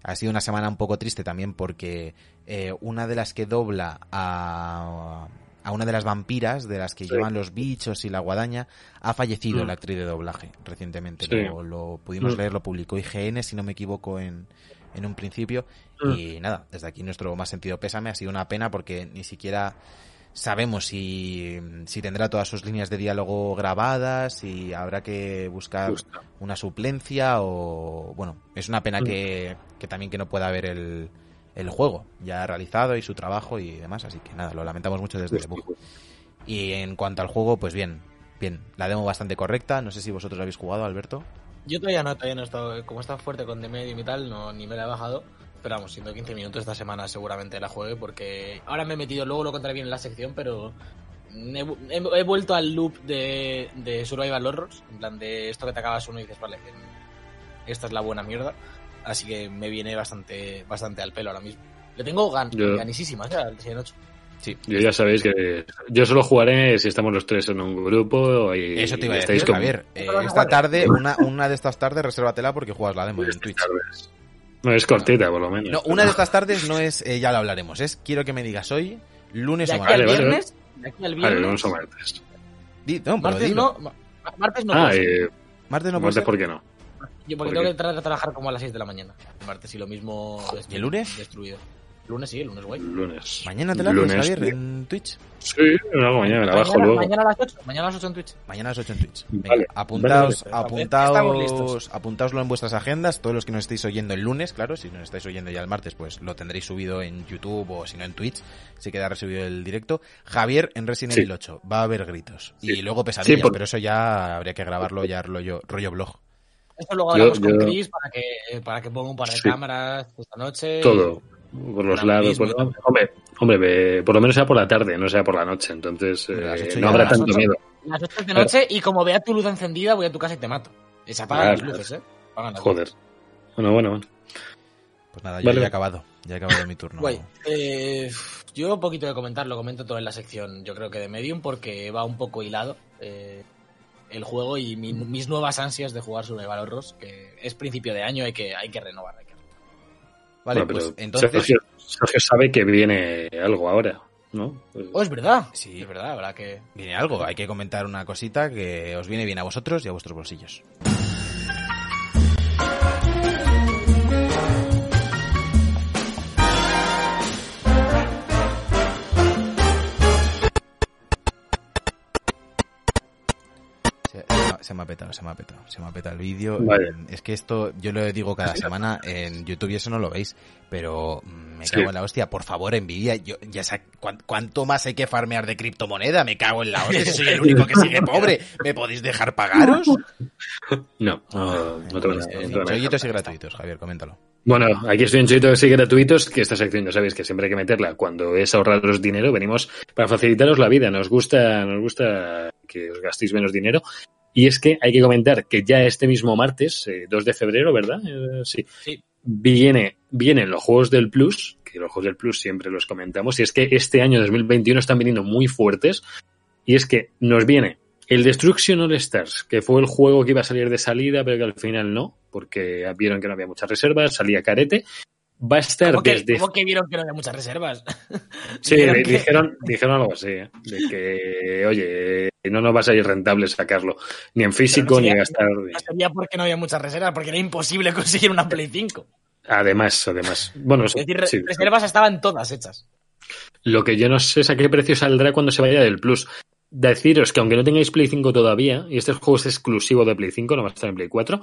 ha sido una semana un poco triste también porque eh, una de las que dobla a, a una de las vampiras, de las que Sí. llevan los bichos y la guadaña, ha fallecido Mm. la actriz de doblaje recientemente. Sí. Lo, lo pudimos Mm. leer, lo publicó IGN, si no me equivoco, en, en un principio. Mm. Y nada, desde aquí nuestro más sentido pésame. Ha sido una pena porque ni siquiera sabemos si, si tendrá todas sus líneas de diálogo grabadas, si habrá que buscar Justo. una suplencia o bueno es una pena Mm. que, que también que no pueda ver el, el juego ya realizado y su trabajo y demás así que nada lo lamentamos mucho desde Justo. Debug y en cuanto al juego pues bien bien la demo bastante correcta no sé si vosotros la habéis jugado Alberto Yo todavía no, todavía no he estado. Como está fuerte con The Medium y tal, no, ni me la he bajado. Pero vamos, siendo 15 minutos esta semana seguramente la juegue porque ahora me he metido, luego lo contaré bien en la sección, pero he, he- he vuelto al loop de, de Survival Horrors, en plan de esto que te acabas uno y dices, vale, esta es la buena mierda, así que me viene bastante bastante al pelo ahora mismo. Le tengo gan, Yo- ganisísimas, ¿eh? al Resident 8. Sí Yo ya sabéis que yo solo jugaré si estamos los tres en un grupo y eso te iba a decir con- Javier eh, esta tarde una, una de estas tardes resérvatela porque juegas la demo en Twitch tardes. No, es cortita, por lo menos. no una de estas tardes no es eh, ya lo hablaremos es quiero que me digas hoy lunes o martes vale, viernes, de aquí al Vale, viernes, lunes o martes. Di- no, martes no, ma- martes no ah, eh, martes no puede martes, ser. ¿por qué no? Yo porque ¿Por tengo qué? que entrar a trabajar como a las 6 de la mañana. El martes y lo mismo. ¿Y el lunes? Destruido. Lunes sí, lunes guay. Lunes. mañana te la haces Lunes, Javier sí. en Twitch Sí, no, mañana me la bajo mañana, luego. mañana a las 8. Mañana a las 8 en Twitch. Mañana a las 8 en Twitch. Venga, Vale. apuntaos, Vale, apuntaos, apuntaoslo en vuestras agendas, todos los que nos estéis oyendo el lunes, claro, si nos estáis oyendo ya el martes, pues lo tendréis subido en YouTube o si no en Twitch, se queda resubido el directo. Javier en Resident Sí. Evil 8, va a haber gritos. Y Sí. luego pesadillas, Sí, por- pero eso ya habría que grabarlo ya rollo, rollo blog. Esto luego Yo- hablamos con Chris para que, para que ponga un par de Sí. cámaras esta noche. Todo. Por los lados. pues, hombre, hombre ve- por lo menos sea por la tarde, no sea por la noche. Entonces eh, no habrá tanto miedo. Las 8 de noche y como vea tu luz encendida, voy a tu casa y te mato. Y se apagan Claro. las luces, ¿eh? Apagan las Joder. Bueno, bueno, bueno. Pues nada, yo Vale. ya he acabado, ya he acabado mi turno. Guay. Eh, yo un poquito de comentar, lo comento todo en la sección, yo creo que de Medium, porque va un poco hilado eh, el juego y mi- mis nuevas ansias de jugar Survival Horrors, que es principio de año, hay que, hay que renovar. Vale, Bueno, pues entonces... Sergio, Sergio sabe que viene algo ahora, ¿no? Pues- Oh, es verdad. Sí. Es verdad, habrá que... Viene algo, hay que comentar una cosita que os viene bien a vosotros y a vuestros bolsillos. Se, me ha- petado, se me ha petado, se me ha petado el vídeo. Vale. Es que esto, yo lo digo cada semana en YouTube y eso no lo veis, pero mm, me Sí. cago en la hostia. Por favor, envidia. Yo, ya sé, ¿cuán- ¿Cuánto más hay que farmear de criptomoneda? Me cago en la hostia. Soy el único que sigue pobre. ¿Me podéis dejar pagaros? No, no, no te van a- no te Chollitos y gratuitos, Javier, coméntalo. Bueno, aquí estoy en Choitos y gratuitos, que esta sección ya sabéis que siempre hay que meterla cuando es ahorraros dinero. Venimos para facilitaros la vida. Nos gusta, nos gusta que os gastéis menos dinero. Y es que hay que comentar que ya este mismo martes, eh, 2 de febrero, ¿verdad? Eh, sí. Sí. Viene, vienen los juegos del Plus, que los juegos del Plus siempre los comentamos, y es que este año 2021 están viniendo muy fuertes, y es que nos viene el Destruction All Stars, que fue el juego que iba a salir de salida, pero que al final no, porque vieron que no había muchas reservas, salía carete. Va a estar ¿Cómo que, desde... cómo que vieron que no había muchas reservas? Sí, Dijeron di- que- dijeron, dijeron algo así, ¿eh? de que, oye, no nos va a salir rentable sacarlo, ni en físico, ni gastar. No sería porque no había muchas reservas, porque era imposible conseguir una Play 5. Además, además. Bueno, Es decir, sí. reservas estaban todas hechas. Lo que yo no sé es a qué precio saldrá cuando se vaya del Plus. Deciros que aunque no tengáis Play 5 todavía, y este juego es exclusivo de Play 5, no va a estar en Play 4,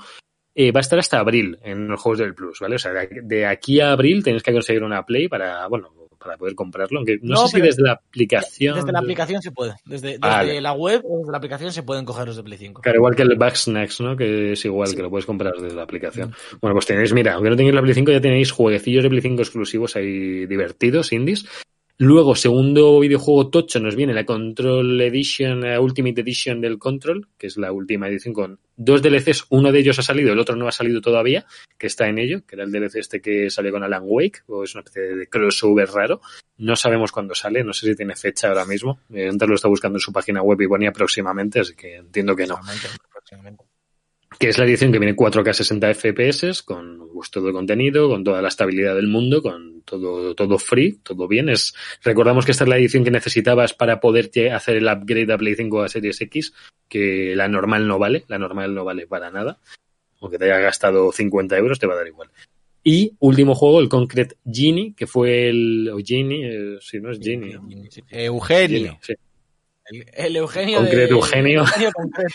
eh, va a estar hasta abril en los juegos del Plus, ¿vale? O sea, de- aquí a abril tenéis que conseguir una Play para, bueno, para poder comprarlo. Aunque no, No, sé si desde la aplicación. Desde la aplicación se puede. Desde, desde Vale. la web o desde la aplicación se pueden coger los de Play 5. Claro, igual que el Backsnacks, ¿no? Que es igual, Sí. que lo puedes comprar desde la aplicación. Bueno, pues tenéis, mira, aunque no tengáis la Play 5, ya tenéis jueguecillos de Play 5 exclusivos ahí divertidos, indies. Luego, segundo videojuego tocho, nos viene la Control Edition, la Ultimate Edition del Control, que es la última edición con dos DLCs. Uno de ellos ha salido, el otro no ha salido todavía, que está en ello, que era el DLC este que salió con Alan Wake, o es una especie de crossover raro. No sabemos cuándo sale, no sé si tiene fecha ahora mismo. Eh, Hunter lo está buscando en su página web y ponía próximamente, así que entiendo que no próximamente. Que es la edición que viene 4K 60 FPS, con todo el contenido, con toda la estabilidad del mundo, con todo, todo free, todo bien. Es, recordamos que esta es la edición que necesitabas para poder hacer el upgrade a Play 5 a Series X, que la normal no vale, la normal no vale para nada. Aunque te haya gastado 50 euros, te va a dar igual. Y último juego, el Concrete Genie, que fue el, o Genie, eh, si no es Genie. Eugenio. Genie, sí. El, el Eugenio Concreto de... Eugenio. Eugenio concreto.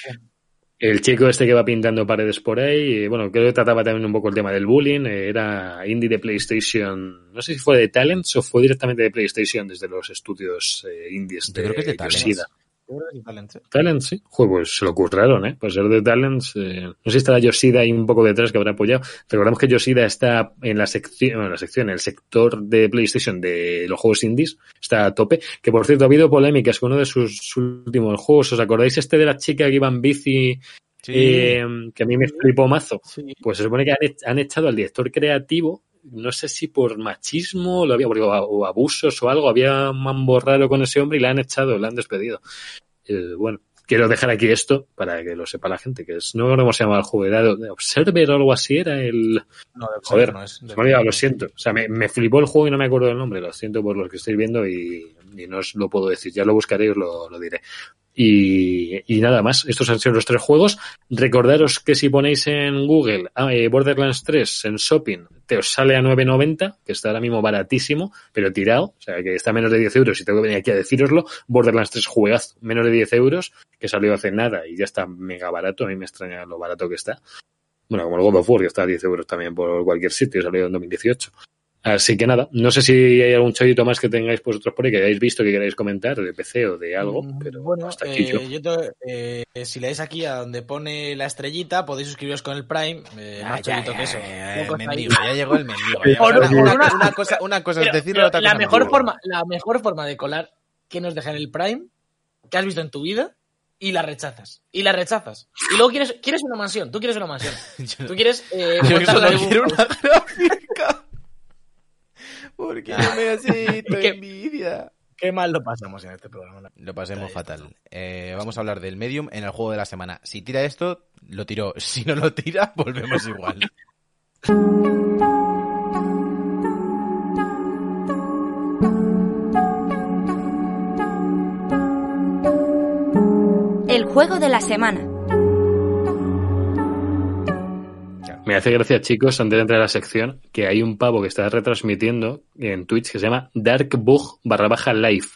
El chico este que va pintando paredes por ahí, eh, bueno, creo que trataba también un poco el tema del bullying, eh, era indie de PlayStation, no sé si fue de Talents o fue directamente de PlayStation desde los estudios eh, indies Yo de creo que es de Talents. Yo creo que sí. Talents, sí. Joder, pues se lo curraron, ¿eh? Por ser de Talents, eh, no sé si estará Yoshida ahí un poco detrás que habrá apoyado. Recordamos que Yoshida está en la sección, bueno, en la sección, en el sector de PlayStation de los juegos indies, está a tope. Que por cierto, ha habido polémicas con uno de sus últimos juegos. ¿Os acordáis este de la chica que iba en bici Sí. eh, que a mí me flipó mazo. Sí. Pues se supone que han echado al director creativo, no sé si por machismo lo había, o, o abusos o algo, había un mambo raro con ese hombre y le han echado, le han despedido. Eh, bueno, quiero dejar aquí esto para que lo sepa la gente, que es, no cómo se llama el juego, era de Observer o algo así, era el... No, de Joder, no es. se me ha olvidado, lo siento. O sea, me, me flipó el juego y no me acuerdo del nombre, lo siento por los que estáis viendo y, y no os lo puedo decir, ya lo buscaré y os lo, lo diré. Y, y nada más, estos han sido los tres juegos. Recordaros que si ponéis en Google ah, eh, Borderlands 3 en shopping, te os sale a 9.90, que está ahora mismo baratísimo, pero tirado, o sea que está a menos de 10 euros y tengo que venir aquí a deciroslo. Borderlands 3 juegazo, menos de 10 euros, que salió hace nada y ya está mega barato, a mí me extraña lo barato que está. Bueno, como el God of War, que está a 10 euros también por cualquier sitio, salió en 2018. Así que nada, no sé si hay algún chollito más que tengáis vosotros por ahí que hayáis visto que queráis comentar de PC o de algo, Mm, pero bueno, hasta aquí eh, yo. yo te- eh, si le dais aquí a donde pone la estrellita, podéis suscribiros con el Prime. eh, Ah, más ya, cholito ya, que eso. ya, mendigo, ya llegó el mendigo. Una, cosa, una cosa Pero- es decirlo, pero otra la mejor forma, la mejor forma de colar que nos deja en el Prime que has visto en tu vida y la rechazas. Y la rechazas. Y luego quieres, quieres una mansión. Tú quieres una mansión. Tú quieres. Eh, Yo montar la quiero una. Me que- envidia. Qué mal lo pasamos en este programa. Lo pasemos fatal. Eh, vamos a hablar del Medium en el juego de la semana. Si tira esto, lo tiró. Si no lo tira, volvemos igual. El juego de la semana. Me hace gracia, chicos, antes de entrar a la sección, que hay un pavo que está retransmitiendo en Twitch que se llama Darkbug barra baja live.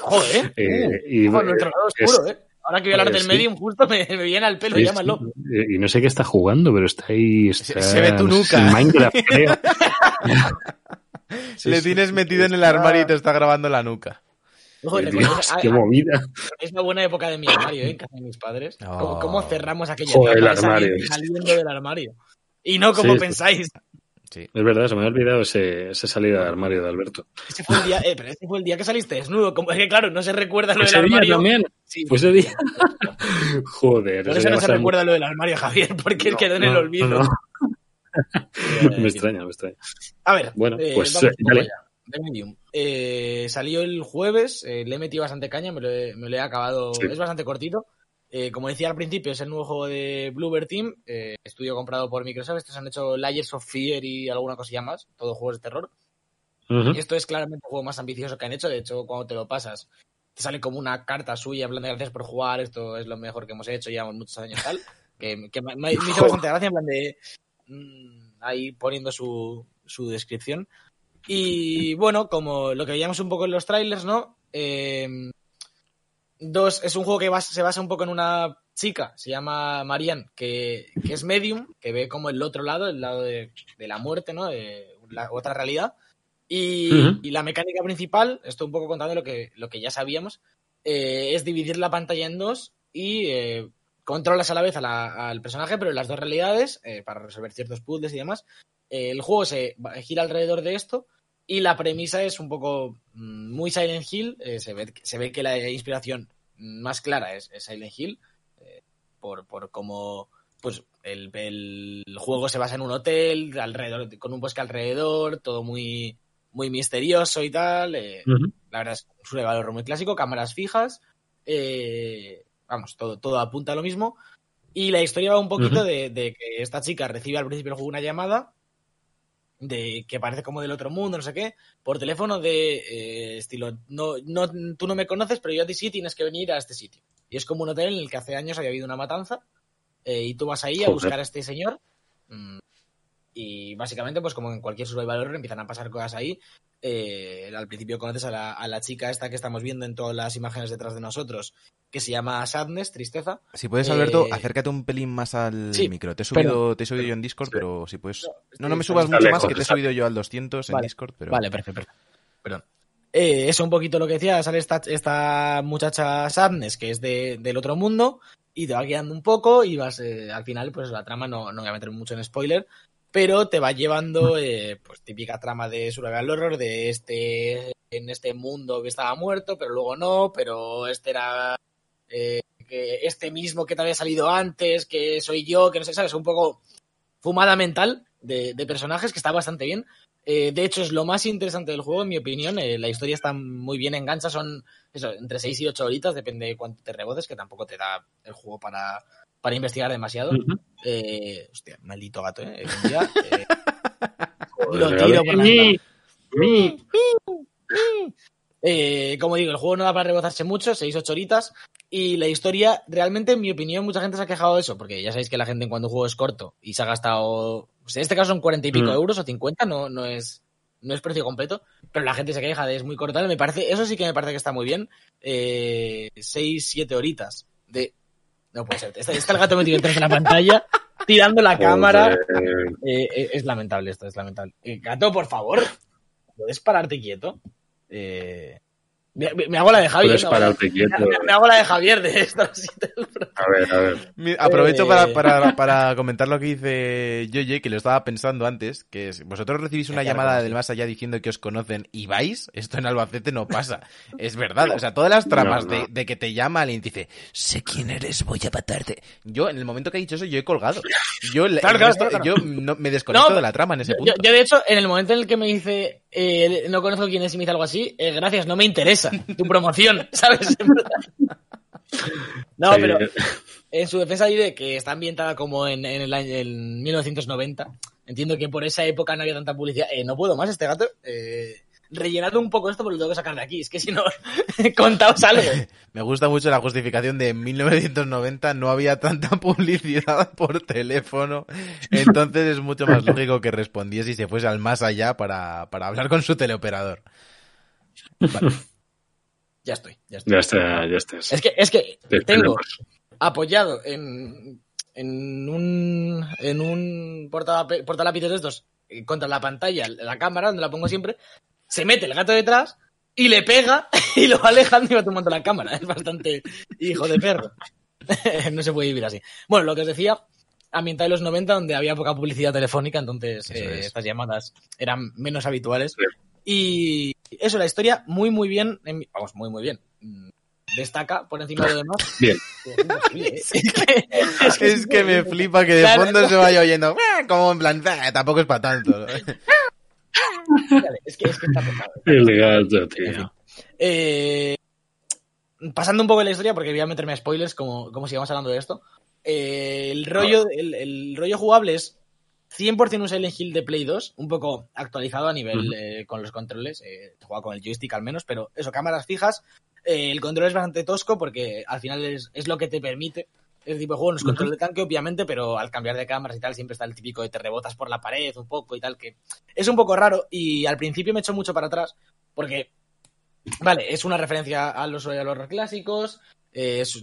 Joder. Eh, y, Ojo, nuestro lado oscuro, ¿eh? Ahora que voy a hablar eh, del sí. Medium, justo me, me viene al pelo, Sí, llámalo. sí. Y no sé qué está jugando, pero está ahí. Está, Se- se ve tu no sé, nuca. Minecraft, creo. Sí, Le sí, tienes sí, metido en el armario y te está grabando la nuca. Ojo, Dios, qué movida. Es una buena época de mi armario, ¿eh? En casa de mis padres. Oh. ¿Cómo, cómo cerramos aquella Joder, el armario. saliendo del armario? Y no como Sí, pensáis. Sí. Es verdad, se me ha olvidado ese, esa salida de armario de Alberto. Ese fue el día, eh, pero ese fue el día que saliste desnudo. Como es que claro, no se recuerda lo del ¿Ese día armario. también? Sí, ¿Fue ese día? Joder. por eso no se recuerda lo del armario, Javier, porque No, quedó en el olvido. no. Me extraña, me extraña. A ver, Bueno, eh, pues, eh, dale. Eh, salió el jueves, eh, le he metido bastante caña, me lo he, me lo he acabado. Sí. Es bastante cortito. Eh, como decía al principio, es el nuevo juego de Bluebird Team, eh, estudio comprado por Microsoft. Estos han hecho Layers of Fear y alguna cosilla más, todos juegos de terror. Esto es claramente el juego más ambicioso que han hecho. De hecho, cuando te lo pasas, te sale como una carta suya en plan de gracias por jugar. Esto es lo mejor que hemos hecho, llevamos muchos años tal. Que, que me, me hizo bastante gracia en plan de. mm, ahí poniendo su, su descripción. Y bueno, como lo que veíamos un poco en los trailers, ¿no? Eh, dos, es un juego que se basa un poco en una chica, se llama Marianne, que, que es medium, que ve como el otro lado, el lado de, de la muerte, ¿no? De la otra realidad. Y, y la mecánica principal, esto un poco contando lo que, lo que ya sabíamos, eh, es dividir la pantalla en dos y eh, controlas a la vez a la- al personaje, pero en las dos realidades, eh, para resolver ciertos puzzles y demás. Eh, el juego se gira alrededor de esto y la premisa es un poco mm, muy Silent Hill. eh, se, ve, se ve que la inspiración más clara es, es Silent Hill, eh, por, por cómo pues, el, el juego se basa en un hotel, alrededor, con un bosque alrededor, todo muy, muy misterioso y tal. eh, la verdad es un valor muy clásico, cámaras fijas, eh, vamos, todo, todo apunta a lo mismo. Y la historia va un poquito de, de que esta chica recibe al principio del juego una llamada de que parece como del otro mundo, no sé qué, por teléfono de eh, estilo, no, no, tú no me conoces, pero yo a ti sí tienes que venir a este sitio. Y es como un hotel en el que hace años había habido una matanza eh, y tú vas ahí a buscar a este señor. mm, y básicamente, pues como en cualquier survival horror, empiezan a pasar cosas ahí. Eh, al principio conoces a la, a la chica esta que estamos viendo en todas las imágenes detrás de nosotros, que se llama Sadness, tristeza. Si puedes, Alberto, Eh, acércate un pelín más al sí, micro. Te he subido, te he subido yo en Discord, pero si puedes... No, No, me subas mucho lejos, más, que te he subido yo al 200 en Vale, Discord, pero... Vale, perfecto, perfecto. Perdón. Eh, eso un poquito lo que decía, sale esta, esta muchacha Sadness, que es de- del otro mundo, y te va guiando un poco, y vas, eh, al final, pues la trama no, no voy a meter mucho en spoiler, pero te va llevando, eh, pues típica trama de survival horror, de este, en este mundo que estaba muerto, pero luego no, pero este era, eh, este mismo que te había salido antes, que soy yo, que no sé, sabes, un poco fumada mental de, de personajes que está bastante bien. Eh, de hecho, es lo más interesante del juego, en mi opinión. Eh, la historia está muy bien engancha, son eso, entre 6 y 8 horitas, depende de cuánto te rebotes, que tampoco te da el juego para, para investigar demasiado. Ujú. Eh, hostia, maldito gato, ¿eh? Día, eh, Joder, lo tiro por la. Eh, como digo, el juego no da para rebozarse mucho, 6-8 horitas. Y la historia, realmente, en mi opinión, mucha gente se ha quejado de eso, porque ya sabéis que la gente en cuando un juego es corto y se ha gastado. pues en este caso son 40 y pico Mm. euros o 50, no, no es. No es precio completo, pero la gente se queja de es muy corto. Me parece, eso sí que me parece que está muy bien. Eh, 6, 7 horitas de. No puede ser. Está, está el gato metido detrás de la pantalla, tirando la cámara. Eh, eh, es lamentable esto, es lamentable. Eh, gato, por favor, ¿puedes pararte quieto? Eh, me, me- me hago la de Javier. Puedes ¿no? pararte quieto. Me, me hago la de Javier de te lo prometo. A ver, a ver. Aprovecho Eh. para, para, para comentar lo que dice Yoye, que lo estaba pensando antes, que es, vosotros recibís una llamada del más allá diciendo que os conocen y vais, esto en Albacete no pasa. Es verdad, o sea, todas las tramas No, no. De, de que te llama alguien y dice, sé quién eres, voy a matarte. Yo, en el momento que ha dicho eso, yo he colgado. Yo, el Claro, claro, resto- claro, yo no- me desconecto No, de la trama en ese Yo, punto. yo, de hecho, en el momento en el que me dice eh, no conozco quién es y me dice algo así, eh, gracias, no me interesa tu promoción, ¿sabes? no, pero en su defensa diré que está ambientada como en, en el año en 1990. Entiendo que por esa época no había tanta publicidad. Eh, no puedo más este gato. Eh, rellenad un poco esto porque lo tengo que sacar de aquí. Es que si no, contaos algo. Me gusta mucho la justificación de en 1990 no había tanta publicidad por teléfono, entonces es mucho más lógico que respondiese y se fuese al más allá para, para hablar con su teleoperador. Ya estoy, ya estoy. Ya está, ya estás. Es que, es que Te tengo apoyado en, en un, en un portalápices de estos eh, contra la pantalla, la cámara, donde la pongo siempre, se mete el gato detrás y le pega y lo va alejando y va tomando la cámara. Es bastante hijo de perro. no se puede vivir así. Bueno, lo que os decía, ambientada en los 90 donde había poca publicidad telefónica, entonces eh, es. estas llamadas eran menos habituales. Sí. Y eso, la historia muy, muy bien, vamos, muy, muy bien. Destaca por encima de lo demás. Bien. Es que, es que Es que me flipa que de fondo se vaya oyendo, como en plan, "Eh, tampoco es para tanto. Es que, es que está pesado. El gato, tío. Eh, pasando un poco de la historia, porque voy a meterme a spoilers como, como sigamos hablando de esto. Eh, el, rollo, el, el rollo jugable es 100% un Silent Hill de Play 2, un poco actualizado a nivel eh, con los controles. Juega con el joystick al menos, pero eso, cámaras fijas. El control es bastante tosco porque al final es, es lo que te permite. Ese tipo de juego no es Ujú. control de tanque, obviamente, pero al cambiar de cámaras y tal, siempre está el típico de te rebotas por la pared un poco y tal, que es un poco raro. Y al principio me echó mucho para atrás, porque Vale, es una referencia a los Horror clásicos, eh, es,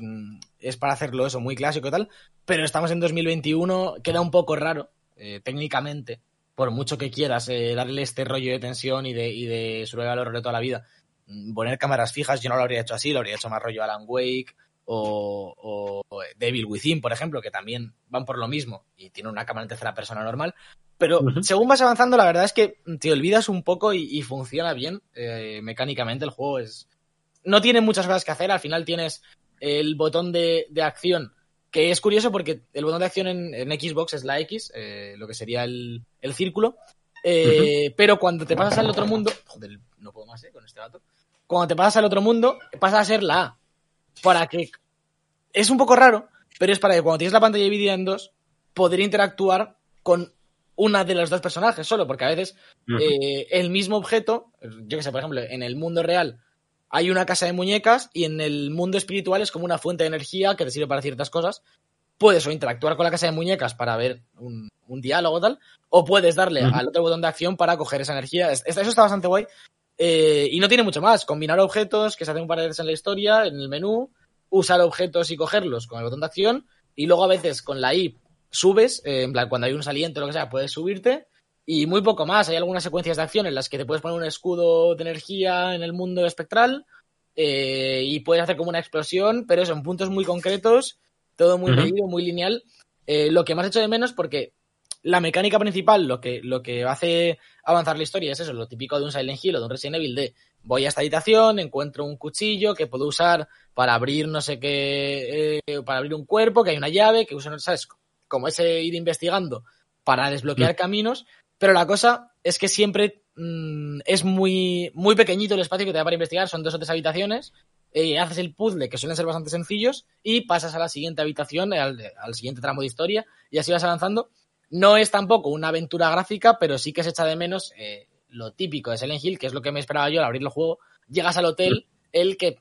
es para hacerlo eso muy clásico y tal, pero estamos en 2021, queda un poco raro, eh, técnicamente, por mucho que quieras eh, darle este rollo de tensión y de, y de Survival Horror de toda la vida. Mm, Poner cámaras fijas, yo no lo habría hecho así, lo habría hecho más rollo Alan Wake o, o- Devil Within, por ejemplo, que también van por lo mismo y tienen una cámara en tercera persona normal. Pero según vas avanzando, la verdad es que te olvidas un poco y, y funciona bien eh, mecánicamente. El juego es. No tiene muchas cosas que hacer. Al final tienes el botón de, de acción, que es curioso porque el botón de acción en, en Xbox es la X, eh, lo que sería el, el círculo. Eh, Pero cuando te pasas al otro mundo. Joder, no puedo más, eh, con este dato. Cuando te pasas al otro mundo, pasa a ser la A. Para que. Es un poco raro, pero es para que cuando tienes la pantalla dividida en dos, poder interactuar con una de los dos personajes solo, porque a veces eh, el mismo objeto, yo que sé, por ejemplo, en el mundo real hay una casa de muñecas y en el mundo espiritual es como una fuente de energía que te sirve para ciertas cosas. Puedes o interactuar con la casa de muñecas para ver un, un diálogo o tal, o puedes darle al otro botón de acción para coger esa energía. Es- Eso está bastante guay. Eh, y no tiene mucho más. Combinar objetos que se hacen un par de veces en la historia, en el menú, usar objetos y cogerlos con el botón de acción, y luego a veces con la I subes, eh, en plan, cuando hay un saliente o lo que sea, puedes subirte, y muy poco más. Hay algunas secuencias de acción en las que te puedes poner un escudo de energía en el mundo espectral, eh, y puedes hacer como una explosión, pero eso, en puntos muy concretos, todo muy medido, muy lineal. Eh, lo que más hecho de menos porque la mecánica principal, lo que, lo que hace avanzar la historia es eso, lo típico de un Silent Hill o de un Resident Evil de voy a esta habitación, encuentro un cuchillo que puedo usar para abrir no sé qué, eh, para abrir un cuerpo, que hay una llave, que uso, ¿sabes? Como ese ir investigando para desbloquear caminos, pero la cosa es que siempre mm, es muy, muy pequeñito el espacio que te da para investigar, son dos o tres habitaciones, eh, haces el puzzle, que suelen ser bastante sencillos, y pasas a la siguiente habitación, al, al siguiente tramo de historia, y así vas avanzando. No es tampoco una aventura gráfica, pero sí que se echa de menos eh, lo típico de Silent Hill, que es lo que me esperaba yo al abrir el juego. Llegas al hotel, el que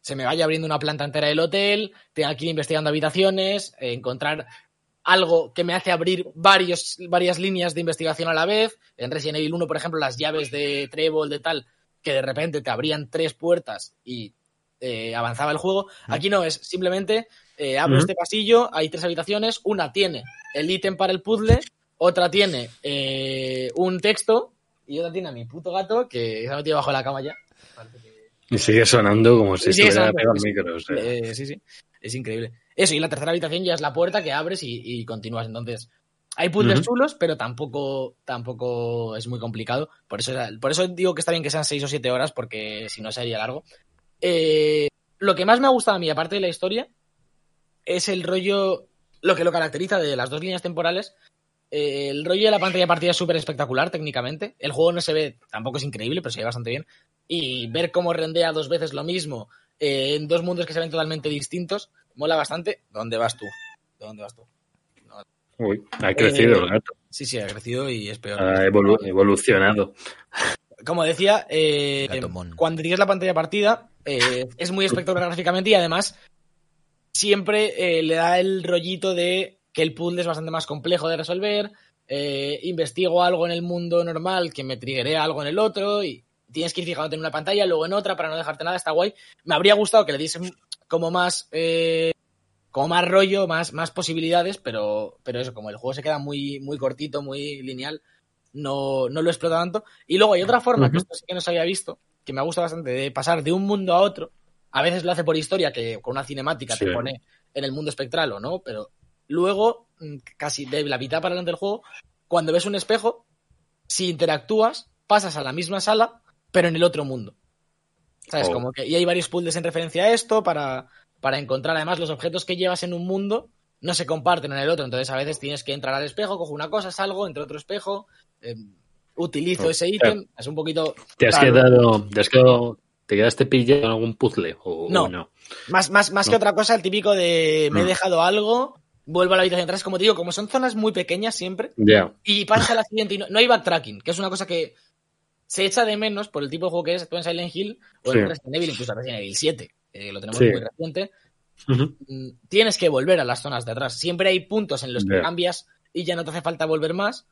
se me vaya abriendo una planta entera del hotel, tenga que ir investigando habitaciones, eh, encontrar algo que me hace abrir varios, varias líneas de investigación a la vez. En Resident Evil 1, por ejemplo, las llaves de Trébol, de tal, que de repente te abrían tres puertas y eh, avanzaba el juego. Aquí no, es simplemente eh, abro este pasillo, hay tres habitaciones, una tiene el ítem para el puzzle, otra tiene eh, un texto y otra tiene a mi puto gato que se ha metido bajo la cama ya. Y sigue sonando como si estuviera pegado al micro. o sea. Eh, sí, sí. Es increíble. Eso, y la tercera habitación ya es la puerta que abres y, y continúas. Entonces, hay puzzles chulos, pero tampoco, tampoco es muy complicado. Por eso, por eso digo que está bien que sean seis o siete horas, porque si no sería largo. Eh, lo que más me ha gustado a mí, aparte de la historia, es el rollo, lo que lo caracteriza de las dos líneas temporales. Eh, el rollo de la pantalla partida es súper espectacular técnicamente. El juego no se ve, tampoco es increíble, pero se ve bastante bien. Y ver cómo rendea dos veces lo mismo eh, en dos mundos que se ven totalmente distintos, mola bastante. ¿Dónde vas tú? ¿Dónde vas tú? Uy, ha crecido Eh, el gato. Sí, sí, ha crecido y es peor. Ha evolu- evolucionado. Como decía, eh, cuando tienes la pantalla partida, eh, es muy espectacular gráficamente y además siempre eh, le da el rollito de que el puzzle es bastante más complejo de resolver. eh, investigo algo en el mundo normal que me triggeré algo en el otro y tienes que ir fijándote en una pantalla, luego en otra para no dejarte nada, está guay. Me habría gustado que le diesen como más eh, como más rollo, más, más posibilidades, pero, pero eso, como el juego se queda muy, muy cortito, muy lineal, no, no lo explota tanto. Y luego hay otra forma, que esto sí que no se había visto, que me gusta bastante, de pasar de un mundo a otro. A veces lo hace por historia, que con una cinemática Sí. te pone en el mundo espectral o no, pero luego, mm, casi de la mitad para adelante del juego, cuando ves un espejo, si interactúas, pasas a la misma sala, pero en el otro mundo. ¿Sabes? Oh. Como que, y hay varios puzzles en referencia a esto para, para encontrar además los objetos que llevas en un mundo no se comparten en el otro. Entonces a veces tienes que entrar al espejo, cojo una cosa, salgo, entre otro espejo, eh, utilizo Oh, ese ítem. Es un poquito. ¿Te has quedado, te has quedado, te quedaste pillado en algún puzzle o o No. no? Más, más, más No. que otra cosa, el típico de me he dejado algo, vuelvo a la habitación atrás. Como te digo, como son zonas muy pequeñas siempre, y pasa a la siguiente y no, no hay backtracking, que es una cosa que se echa de menos por el tipo de juego que es, tú en Silent Hill o en Sí. Resident Evil, incluso en Resident Evil 7, que lo tenemos Sí. muy reciente. Mm, tienes que volver a las zonas de atrás. Siempre hay puntos en los que cambias y ya no te hace falta volver más,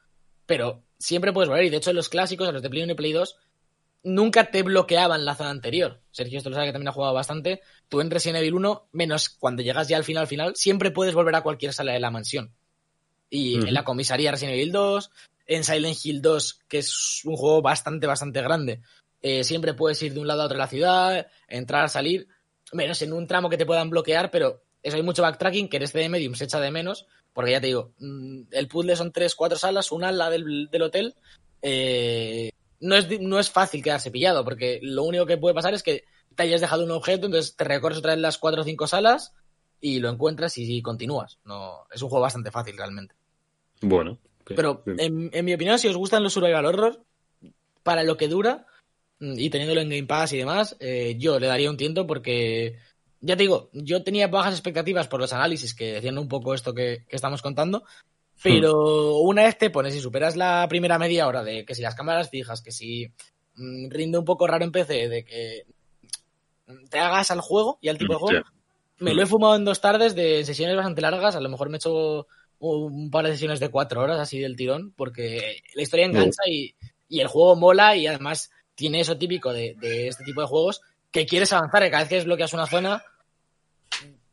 pero siempre puedes volver. Y de hecho, en los clásicos, en los de Play 1 y Play 2, nunca te bloqueaban la zona anterior. Sergio, esto lo sabe que también ha jugado bastante. Tú en Resident Evil 1, menos cuando llegas ya al final, al final, siempre puedes volver a cualquier sala de la mansión. Y en la comisaría Resident Evil 2, en Silent Hill 2, que es un juego bastante, bastante grande, eh, siempre puedes ir de un lado a otro de la ciudad, entrar, salir, menos en un tramo que te puedan bloquear, pero eso hay mucho backtracking que en este de Medium se echa de menos, porque ya te digo, mm, el puzzle son tres, cuatro salas, una la del, del hotel, eh, no, es, no es fácil quedarse pillado, porque lo único que puede pasar es que te hayas dejado un objeto, entonces te recorres otra vez las cuatro o cinco salas y lo encuentras y, continúas. No, es un juego bastante fácil realmente. Bueno. Pero en, en mi opinión, si os gustan los survival horror, para lo que dura mm, y teniéndolo en Game Pass y demás, eh, yo le daría un tiento porque, ya te digo, yo tenía bajas expectativas por los análisis que decían un poco esto que, que estamos contando, pero una vez te pones y superas la primera media hora de que si las cámaras fijas, que si mm, rinde un poco raro en PC, de que te hagas al juego y al tipo de juego, Ya. me lo he fumado en dos tardes de sesiones bastante largas. A lo mejor me he hecho un par de sesiones de cuatro horas así del tirón, porque la historia engancha y, y el juego mola y además tiene eso típico de, de este tipo de juegos que quieres avanzar, que cada vez que desbloqueas una zona.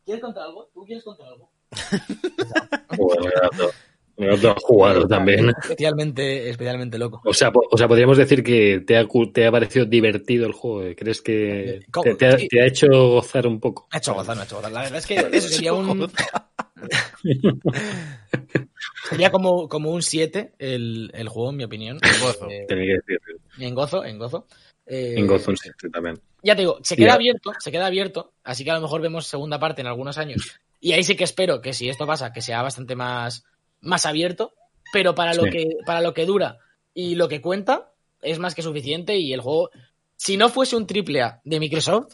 ¿Quieres contar algo? ¿Tú quieres contar algo? Joder, me ha dado- me ha dado jugado también. Especialmente, especialmente loco. O sea, po- o sea, podríamos decir que te ha, te ha parecido divertido el juego. ¿eh? ¿Crees que te, te ha, Sí. te ha hecho gozar un poco? Me ha hecho gozar, me ha hecho gozar. La verdad es que eso sería un. sería como, como un 7 el, el juego, en mi opinión. Gozo. Eh, Tenía que decir. en gozo, en gozo. Eh, En Gozo un siete también. Ya te digo, se queda Ya. abierto, se queda abierto, así que a lo mejor vemos segunda parte en algunos años. Y ahí sí que espero que si esto pasa, que sea bastante más, más abierto, pero para lo que, para lo que dura y lo que cuenta, es más que suficiente. Y el juego, si no fuese un triple A de Microsoft,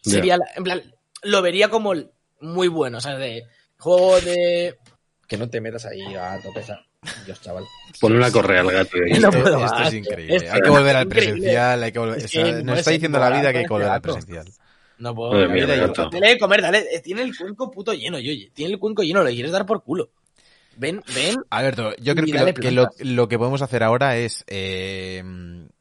sería la- en plan, lo vería como muy bueno. O sea, de juego de. Que no te metas ahí a topeza. Dios, chaval. Pon una correa al gato. ahí No Esto, esto es increíble. Esto hay que volver al presencial, hay que volver. Es o sea, que nos no está es diciendo la vida que hay que volver al presencial. No puedo. Dale de comer, dale. Tiene el cuenco puto lleno, yo. Tiene el cuenco lleno, le quieres dar por culo. Ven, ven. Alberto, yo creo que, lo, que lo, plantas. lo que podemos hacer ahora es eh,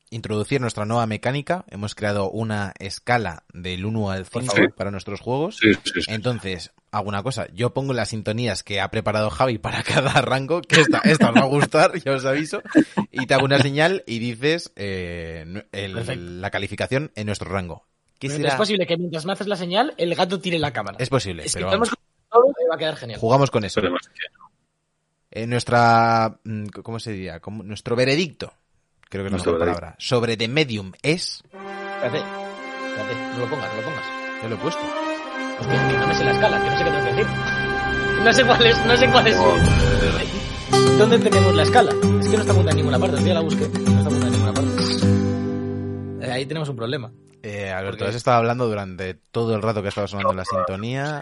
introducir nuestra nueva mecánica. Hemos creado una escala del 1 al 5 favor. para nuestros juegos. Sí, sí, sí. Entonces, hago una cosa. Yo pongo las sintonías que ha preparado Javi para cada rango, que esta, esta os va a gustar, ya os aviso. Y te hago una señal y dices eh, el- la calificación en nuestro rango. ¿Qué Es posible que mientras me haces la señal, el gato tire la cámara. Es posible, Es pero podemos vamos, todo y va a quedar genial. jugamos con eso. Que- Eh, nuestra, mm, ¿cómo se diría? Como- nuestro veredicto, creo que es la veredicto. palabra, sobre The Medium es... Espérate, espérate, no lo pongas, no lo pongas. Ya lo he puesto. Hostia, que no me sé la escala, que no sé qué tengo que decir. No sé cuál es, no sé cuál es. ¿Dónde tenemos la escala? Es que no está apuntada en ninguna parte, ya la busqué. No está apuntada en ninguna parte. Eh, ahí tenemos un problema. Eh, Alberto, has estado hablando durante todo el rato que estaba sonando la sintonía.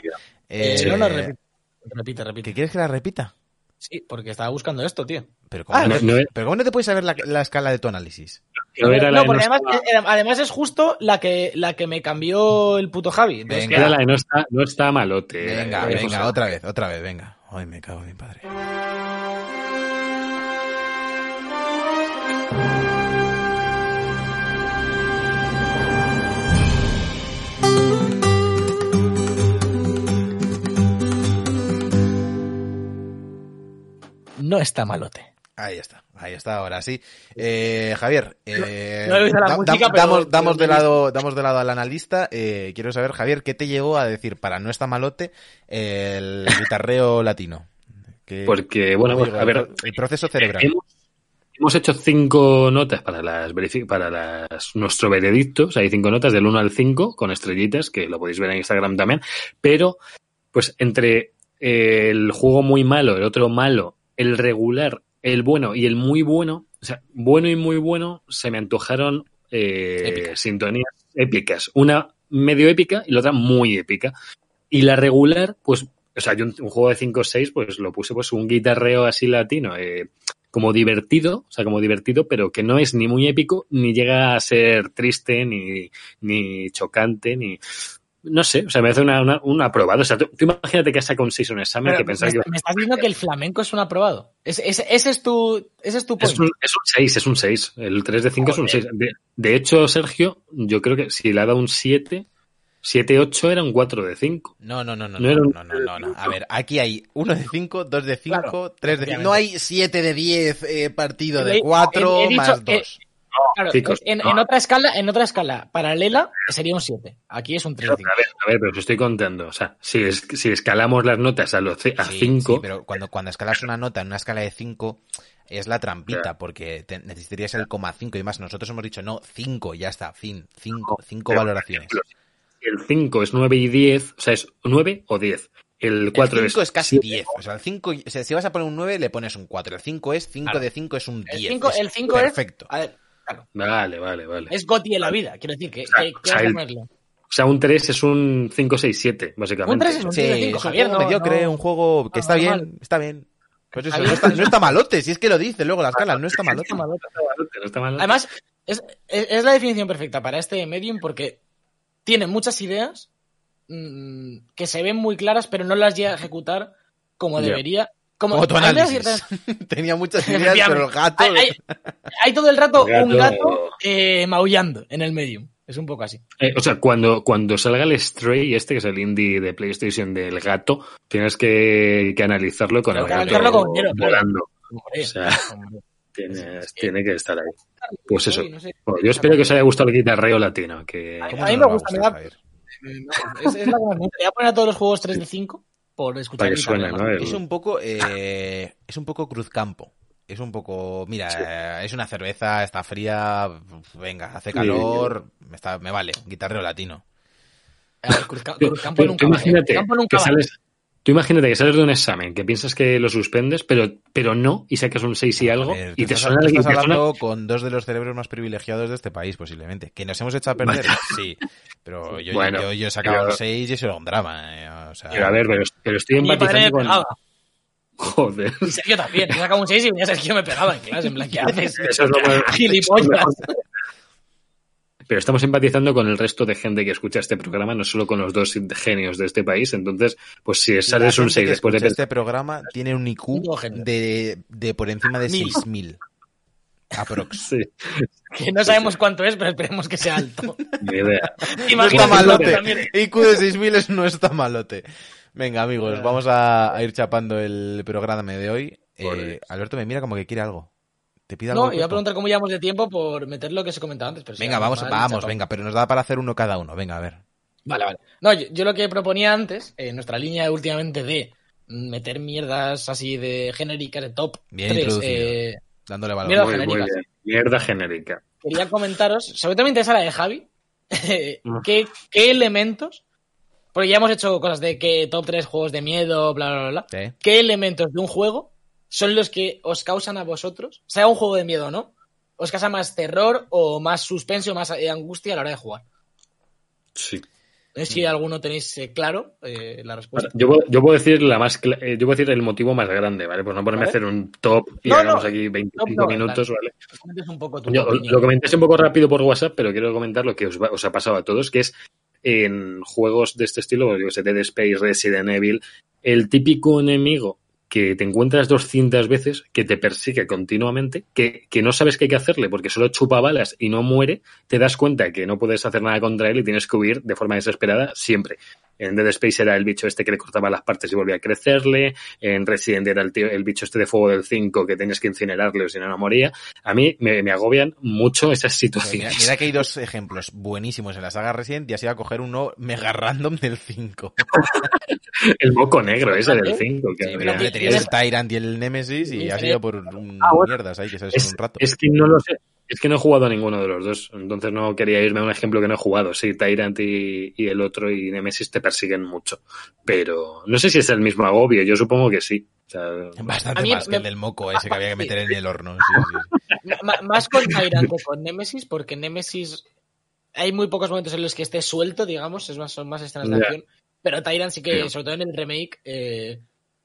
Eh, Eh, no, no, repite, repite, repite. ¿Que quieres que la repita? Sí, porque estaba buscando esto, tío. Pero ¿cómo, Ah, no, no, no, pero ¿cómo no te puedes saber la, la escala de tu análisis? no era la porque además, es justo la que, la que me cambió el puto Javi. Entonces, Venga. era la de no está, no está malote. Venga, Eh, venga, otra vez, otra vez, venga. Ay, me cago en mi padre. No está malote. Ahí está, ahí está, ahora sí. Eh, Javier, eh, no he oído la da- música, da- pero- damos, damos pero de lado, damos de lado al analista. Eh, quiero saber, Javier, ¿qué te llevó a decir para no está malote el guitarreo latino? ¿Qué- Porque, bueno, pues, llegó a ver, el, proceso cerebral. hemos, hemos hecho cinco notas para las para las nuestro veredicto, o sea, hay cinco notas del 1 al 5 con estrellitas, que lo podéis ver en Instagram también, pero pues entre eh, el juego muy malo, el otro malo, el regular, el bueno y el muy bueno, o sea, bueno y muy bueno, se me antojaron eh, Épicas. sintonías épicas. Una medio épica y la otra muy épica. Y la regular, pues, o sea, yo un, un juego de 5 o 6, pues lo puse pues un guitarreo así latino, eh, como divertido, o sea, como divertido, pero que no es ni muy épico, ni llega a ser triste, ni, ni chocante, ni... No sé, o sea, me hace una, una, un aprobado. O sea, tú, tú imagínate que has sacado un 6 en un examen Pero que pensás que... me estás diciendo que el flamenco es un aprobado. Es- es- ese es tu, ese es tu Es point. un, es un 6, es un 6. El 3 de 5 es un 6. De, de hecho, Sergio, yo creo que si le ha dado un 7, 7, 8 era un 4 de 5. No, no, no, no, No no, no, no, no. A ver, aquí hay uno de 5, dos de 5, Claro, tres de 5. efectivamente. No hay 7 de 10 eh, partido de 4 he- he dicho más que- 2. Claro, Chicos, en, no. en otra escala, en otra escala paralela sería un 7. Aquí es un 3 A ver, a ver, pero os estoy contando. O sea, si, es, si escalamos las notas a, los, a Sí, 5, sí, pero cuando, cuando escalas una nota en una escala de 5 es la trampita, Claro. porque te- necesitarías el coma 5 y más. Nosotros hemos dicho, no, 5, ya está, fin, 5 cinco valoraciones. el 5 es 9 y 10, o sea, es 9 o 10. El 4 el 5 es, es casi siete. 10. O sea, el 5, o sea, si vas a poner un 9, le pones un 4. El 5 es 5 Claro. de 5 es un 10. El 5 es el cinco es. perfecto. A ver, claro, Vale, vale, vale. es Goti en la vida. Quiero decir que. sea, que- o que sea, vas a el- ponerlo. O sea, un 3 es un 5, 6, 7, básicamente. Un 3 es un Sí, 3 de 5, es un Javier. juego No, mediocre, no. un juego que no, está bien, normal. está bien. Pues eso, no está, no está malote, si es que lo dice luego la escala, no está No malote. está malote. No está mal. Además, es, es, es la definición perfecta para este medium porque tiene muchas ideas mm, que se ven muy claras, pero no las llega a ejecutar como Ya. debería. Como, ciertas- Tenía muchas ideas, pero el gato... Hay, hay- hay todo el rato, El un gato- eh, maullando en el medium. Es un poco así. Eh, o sea, cuando, cuando salga el Stray, este que es el indie de PlayStation del gato, tienes que, que analizarlo con Tengo el gato con dinero, claro. volando. Hombre, O sea, hombre. tienes- tiene que estar ahí. Pues eso. Bueno, yo espero que os haya gustado el guitarreo latino. Que... Ay, ¿Cómo a mí no me gusta, me da- es la que más me gusta. Voy a poner a todos los juegos 3 de 5 por escuchar Es un poco, eh, es un poco cruzcampo. Es un poco, mira, eh, es una cerveza, está fría, venga, hace Sí. calor, me, está, me vale, guitarreo latino. A ver, Cruzca- Tú- Cruzcampo tú- nunca tú va, ¿eh? Cruzcampo que nunca sales, tú imagínate que sales de un examen, que piensas que lo suspendes, pero, pero no, y sacas un 6 y algo, ver, y te estás, suena estás te suena- hablando con dos de los cerebros más privilegiados de este país, posiblemente. ¿Que nos hemos hecho a perder? Sí. Pero yo, Bueno, yo, yo sacaba pero- un 6 y eso era un drama. eh, o sea, Pero a ver, pero, pero estoy empatizando con... pegaba. Joder. Y Sergio también. Yo sacaba un 6 y venía Sergio me pegaba en clase. En plan, ¿qué haces? Eso es lo más- Gilipollas. Pero estamos empatizando con el resto de gente que escucha este programa, no solo con los dos genios de este país. Entonces, pues si sales un gente 6 que después de este programa tiene un IQ de, de por encima de Mil. 6.000. Aprox. Sí, Que no sabemos cuánto es, pero esperemos que sea alto. ni idea. No está tú malote. IQ de 6000 es no está malote. Venga, amigos, vamos a, a ir chapando el programa de hoy. Eh. Alberto me mira como que quiere algo. ¿Te pide algo? No, iba a preguntar cómo llevamos de tiempo por meter lo que se comentaba antes. Pero Venga, vamos vamos, mal, vamos, chapamos. venga, pero nos da para hacer uno cada uno. Venga, a ver. Vale, vale. No, yo, yo lo que proponía antes, en nuestra línea últimamente de meter mierdas así de genéricas de top Bien 3, introducido. eh, Dándole valor. Mira- Muy, bien. Mierda genérica. quería comentaros, sobre todo me interesa la de Javi, Mm. ¿qué, qué elementos, porque ya hemos hecho cosas de que top 3 juegos de miedo, bla, bla, bla, bla, Sí. ¿qué elementos de un juego son los que os causan a vosotros, sea un juego de miedo o no, os causa más terror o más suspense o más eh, angustia a la hora de jugar? Sí. No sé si alguno tenéis eh, claro eh, la respuesta. Yo puedo, yo puedo decir la más yo puedo decir el motivo más grande, ¿vale? Pues no ponerme ¿Vale? a hacer un top y No, hagamos no, aquí 25 top no, minutos. ¿vale? Comentes un poco tu Yo opinión. lo comenté un poco rápido por WhatsApp, pero quiero comentar lo que os, va- os ha pasado a todos, que es en juegos de este estilo, yo que sé, Dead Space, Resident Evil, el típico enemigo que te encuentras 200 veces, que te persigue continuamente, que, que no sabes qué hay que hacerle porque solo chupa balas y no muere, te das cuenta que no puedes hacer nada contra él y tienes que huir de forma desesperada siempre. En Dead Space era el bicho este que le cortaba las partes y volvía a crecerle. En Resident era el, tío, el bicho este de fuego del 5 que tenías que incinerarle o si no, no moría. A mí me, me agobian mucho esas situaciones. mira que hay dos ejemplos buenísimos en la saga Resident y así va a coger uno mega random del 5. El moco negro ese del 5. que Sí, había- pero tenías el Tyrant y el Nemesis y ha sido por un Ah, bueno. mierdas ahí que se Es, un rato. es que no lo sé. Es que no he jugado a ninguno de los dos. Entonces no quería irme a un ejemplo que no he jugado. Sí, Tyrant y, y el otro y Nemesis te persiguen mucho. Pero no sé si es el mismo agobio. Yo supongo que sí. O sea, Bastante mí más que el del moco ese que había que meter en el horno. sí, sí, más con Tyrant que con Nemesis, porque Nemesis hay muy pocos momentos en los que esté suelto, digamos, es más, son más escenas de acción. Pero Tyrant sí que, sobre todo en el remake, eh,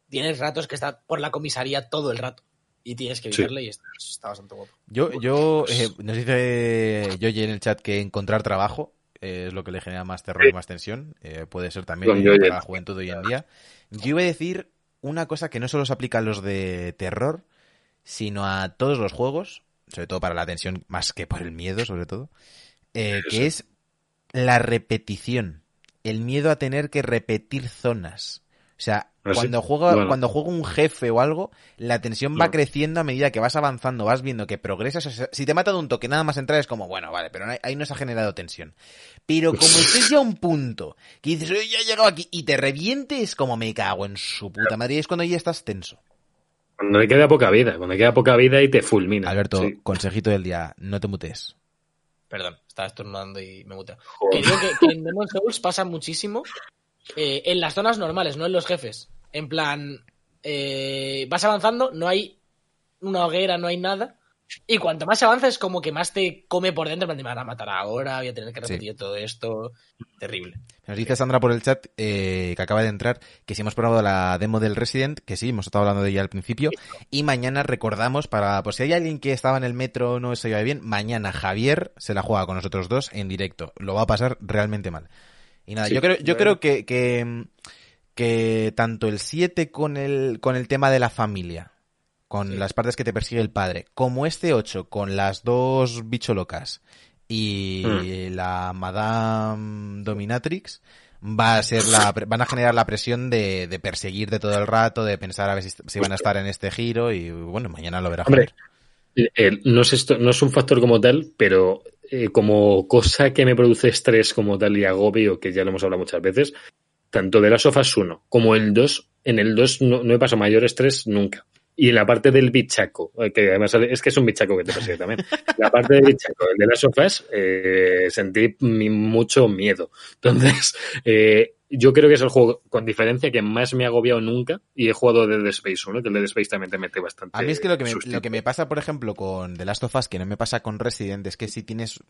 tienes ratos que está por la comisaría todo el rato. Y tienes que Sí. evitarle y está, está bastante guapo. Yo, yo eh, nos dice Yoye en el chat que encontrar trabajo eh, es lo que le genera más terror y más tensión. Eh, puede ser también para la juventud de hoy en día. Yo iba a decir una cosa que no solo se aplica a los de terror, sino a todos los juegos, sobre todo para la tensión, más que por el miedo, sobre todo, eh, que es la repetición. El miedo a tener que repetir zonas. O sea, Cuando juega, Bueno. cuando juega un jefe o algo, la tensión va No. creciendo a medida que vas avanzando, vas viendo que progresas. O sea, si te mata de un toque nada más entrar es como, bueno, vale, pero no- ahí no se ha generado tensión. Pero como estés ya a un punto que dices, oye, ya he llegado aquí y te revientes, como me cago en su puta madre, y es cuando ya estás tenso. cuando le queda poca vida. Cuando le queda poca vida y te fulmina. Alberto, Sí. consejito del día, no te mutes. Perdón, estaba estornudando y me muteo. Que, que en Demon Souls pasa muchísimo eh, en las zonas normales, no en los jefes. En plan, eh, vas avanzando, no hay una hoguera, no hay nada. Y cuanto más avanzas, es como que más te come por dentro. en plan, Me van a matar ahora, voy a tener que Sí. repetir todo esto. Terrible. Nos dice Sandra por el chat eh, que acaba de entrar que si hemos probado la demo del Resident, que sí, hemos estado hablando de ella al principio. Y mañana recordamos para, por si hay alguien que estaba en el metro no se oye bien, mañana Javier se la juega con nosotros dos en directo. Lo va a pasar realmente mal. Y nada, Sí, yo creo, yo bueno. creo que, que, que tanto el 7 con el, con el tema de la familia, con Sí. las partes que te persigue el padre, como este 8 con las dos bicho locas y Mm. la Madame Dominatrix, va a ser la, van a generar la presión de, de perseguirte todo el rato, de pensar a ver si, si van a estar en este giro y bueno, mañana lo verá Hombre, Javier. Eh, no, es esto, no es un factor como tal, pero eh, como cosa que me produce estrés como tal y agobio, que ya lo hemos hablado muchas veces, tanto de las sofas 1 como el 2, en el 2 no, no he pasado mayor estrés nunca. Y en la parte del bichaco, eh, que además es que es un bichaco que te persigue también. La parte del bichaco, el de las sofás, eh, sentí mi- mucho miedo. Entonces, eh, yo creo que es el juego, con diferencia, que más me ha agobiado nunca. Y he jugado Dead Space 1, que el Dead Space también te mete bastante. A mí es que lo que, me, lo que me pasa, por ejemplo, con The Last of Us, que no me pasa con Resident, es que si tienes...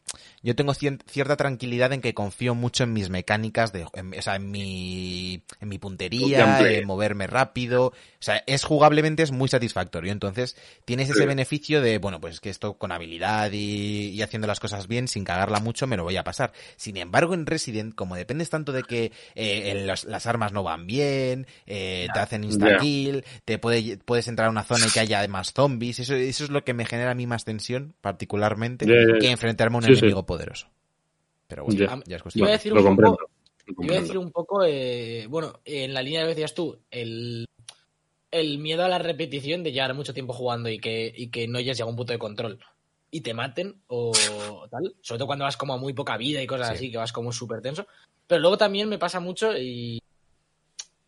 Yo tengo cierta tranquilidad en que confío mucho en mis mecánicas, de, en- o sea, en mi, en mi puntería, en moverme rápido. O sea, es jugablemente es muy satisfactorio. Entonces, tienes ese Sí. beneficio de, bueno, pues que esto con habilidad y, y haciendo las cosas bien, sin cagarla mucho, me lo voy a pasar. Sin embargo, en Resident, como dependes tanto de que eh, en los- las armas no van bien, eh, te hacen insta-kill, te puede, puedes entrar a una zona y que haya más zombies, eso, eso es lo que me genera a mí más tensión, particularmente, que enfrentarme a un Sí, sí. enemigo poderoso. Pero bueno, Ya. ya, es Iba cuestión. a decir lo un comprendo. poco- Iba a decir un poco, eh, bueno, en la línea que decías tú, el, el miedo a la repetición de llevar mucho tiempo jugando y que, y que no llegues a un punto de control y te maten o tal, sobre todo cuando vas como a muy poca vida y cosas Sí. así, que vas como súper tenso. Pero luego también me pasa mucho y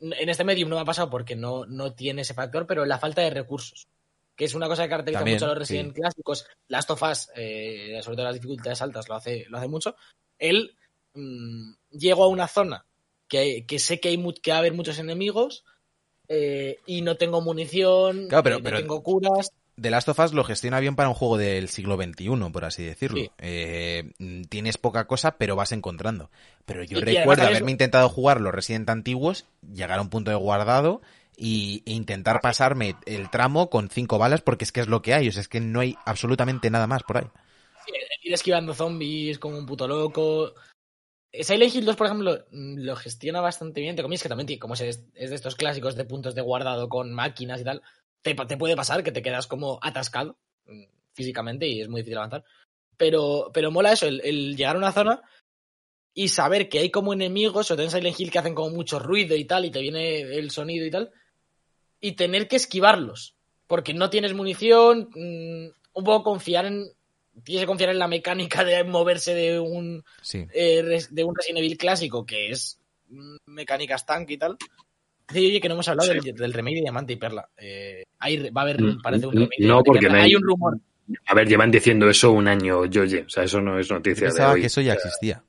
en este medium no me ha pasado porque no, no tiene ese factor, pero la falta de recursos, que es una cosa que caracteriza También, mucho a los Resident clásicos. Last of Us, eh, sobre todo las dificultades altas, lo hace, lo hace mucho. Él mm, llego a una zona que, que sé que, hay que va a haber muchos enemigos eh, y no tengo munición, Claro, pero- eh, no pero- tengo curas. The Last of Us lo gestiona bien para un juego del siglo XXI, por así decirlo. Sí. Eh, mm, tienes poca cosa, pero vas encontrando. Pero yo Y- recuerdo haberme intentado jugar los Resident antiguos, llegar a un punto de guardado y, e intentar pasarme el tramo con cinco balas, porque es que es lo que hay. O sea, es que no hay absolutamente nada más por ahí. ir esquivando zombies como un puto loco. Silent Hill 2, por ejemplo, mm, lo gestiona bastante bien. Te comillas que también, como es de estos clásicos de puntos de guardado con máquinas y tal, te, te puede pasar que te quedas como atascado mm, físicamente y es muy difícil avanzar. Pero, pero mola eso, el, el llegar a una zona y saber que hay como enemigos, o en Silent Hill que hacen como mucho ruido y tal, y te viene el sonido y tal, y tener que esquivarlos, porque no tienes munición, mm, un poco confiar en... Tienes que confiar en la mecánica de moverse de un, Sí. eh, de un Resident Evil clásico, que es mm, mecánicas tank y tal. Dice, oye, que no hemos hablado Sí. del, del remake de Diamante y Perla. Eh, hay- va a haber, Mm, parece, un mm, remake. de no, y porque no hay- hay un rumor. A ver, llevan diciendo eso un año, Yoye. O sea, eso no es noticia de pensaba hoy. que eso ya existía.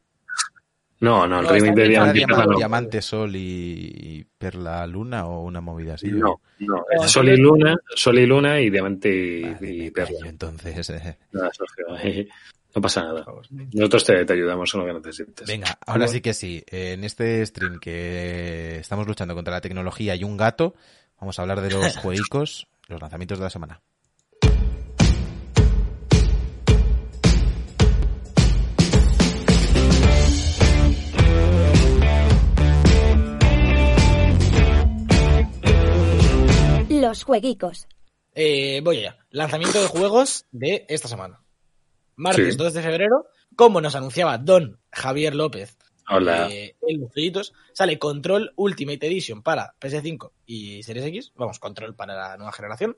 No, no, el No, remake de Diamante Perla no. Diamante, Sol y Perla Luna o una movida así. No, no. No, Sol y Luna, Sol y Luna y Diamante y, Vale, y Perla. callo, entonces. eh. Nada, Sergio. No pasa nada. Nosotros te, te ayudamos en lo que necesites. Venga, ahora sí que sí. En este stream que estamos luchando contra la tecnología y un gato, vamos a hablar de los jueguicos, los lanzamientos de la semana. Los jueguicos. Eh, voy allá. Lanzamiento de juegos de esta semana. Martes Sí. 2 de febrero, como nos anunciaba Don Javier López Hola. eh, en los jueguitos, sale Control Ultimate Edition para PS5 y Series X. Vamos, Control para la nueva generación.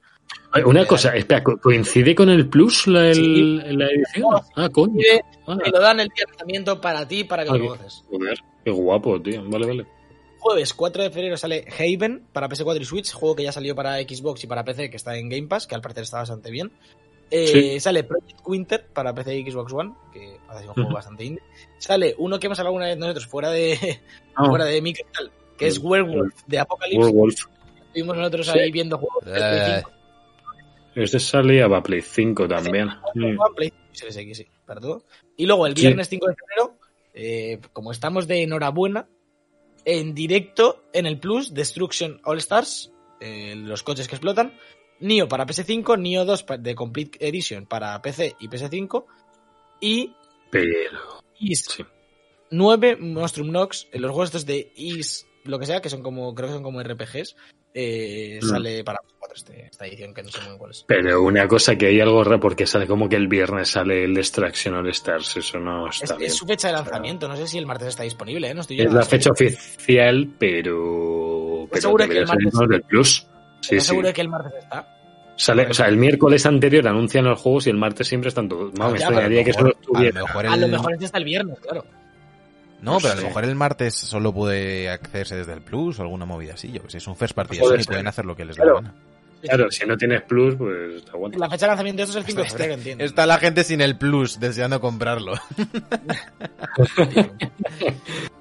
Ay, Una cosa, espera, ¿co- ¿coincide con el Plus la, el- Sí. la edición? Ah, coño. Y Ah, te lo dan el día de lanzamiento para ti, para que Ah, lo goces. joder, qué guapo, tío. Vale, vale. Jueves 4 de febrero sale Haven para PS4 y Switch, juego que ya salió para Xbox y para PC, que está en Game Pass, que al parecer está bastante bien. Eh, Sí. Sale Project Winter para PC y Xbox One, que parece un juego bastante indie. Sale uno que hemos hablado alguna vez nosotros fuera de, Ah, fuera de micro tal, que es. Werewolf de Apocalypse. Werewolf. Estuvimos nosotros Sí. ahí viendo juegos Eh, 5, Este salía para Play 5 también. Play sí, para todo. Y luego el Sí. viernes 5 de febrero, eh, como estamos de enhorabuena, en directo en el Plus, Destruction All Stars, eh, los coches que explotan, Nio para PS5, Nio 2 pa- de Complete Edition para PC y PS5, y Pero. Is Sí. 9 Monstrum Nox, los juegos estos de Is, lo que sea, que son como, creo que son como RPGs, eh, Mm. sale para PS4 este- esta edición, que no sé muy bien cuál es. Pero una cosa que hay algo raro porque sale como que el viernes sale el Destruction All Stars. Eso no Es, está bien. es su fecha de lanzamiento, no sé si el martes está disponible, ¿eh? No estoy Es la fecha oficial, pero. Pero seguro que el martes- del Plus. Sí, ¿Estás sí. seguro de que el martes está? Sale, o sea, el miércoles anterior anuncian los juegos y el martes siempre están todos. Me extrañaría que a lo solo mejor- estuviera. a lo mejor A lo el- mejor está el viernes, claro. No, No pero a lo mejor el martes solo puede accederse desde el Plus o alguna movida así. Yo que sé, es un first party Sony, ser. pueden hacer lo que les Claro. da la gana. Claro, si no tienes Plus, pues está bueno. La fecha de lanzamiento de esto es el 5 de febrero, entiendo. Está la gente sin el Plus deseando comprarlo.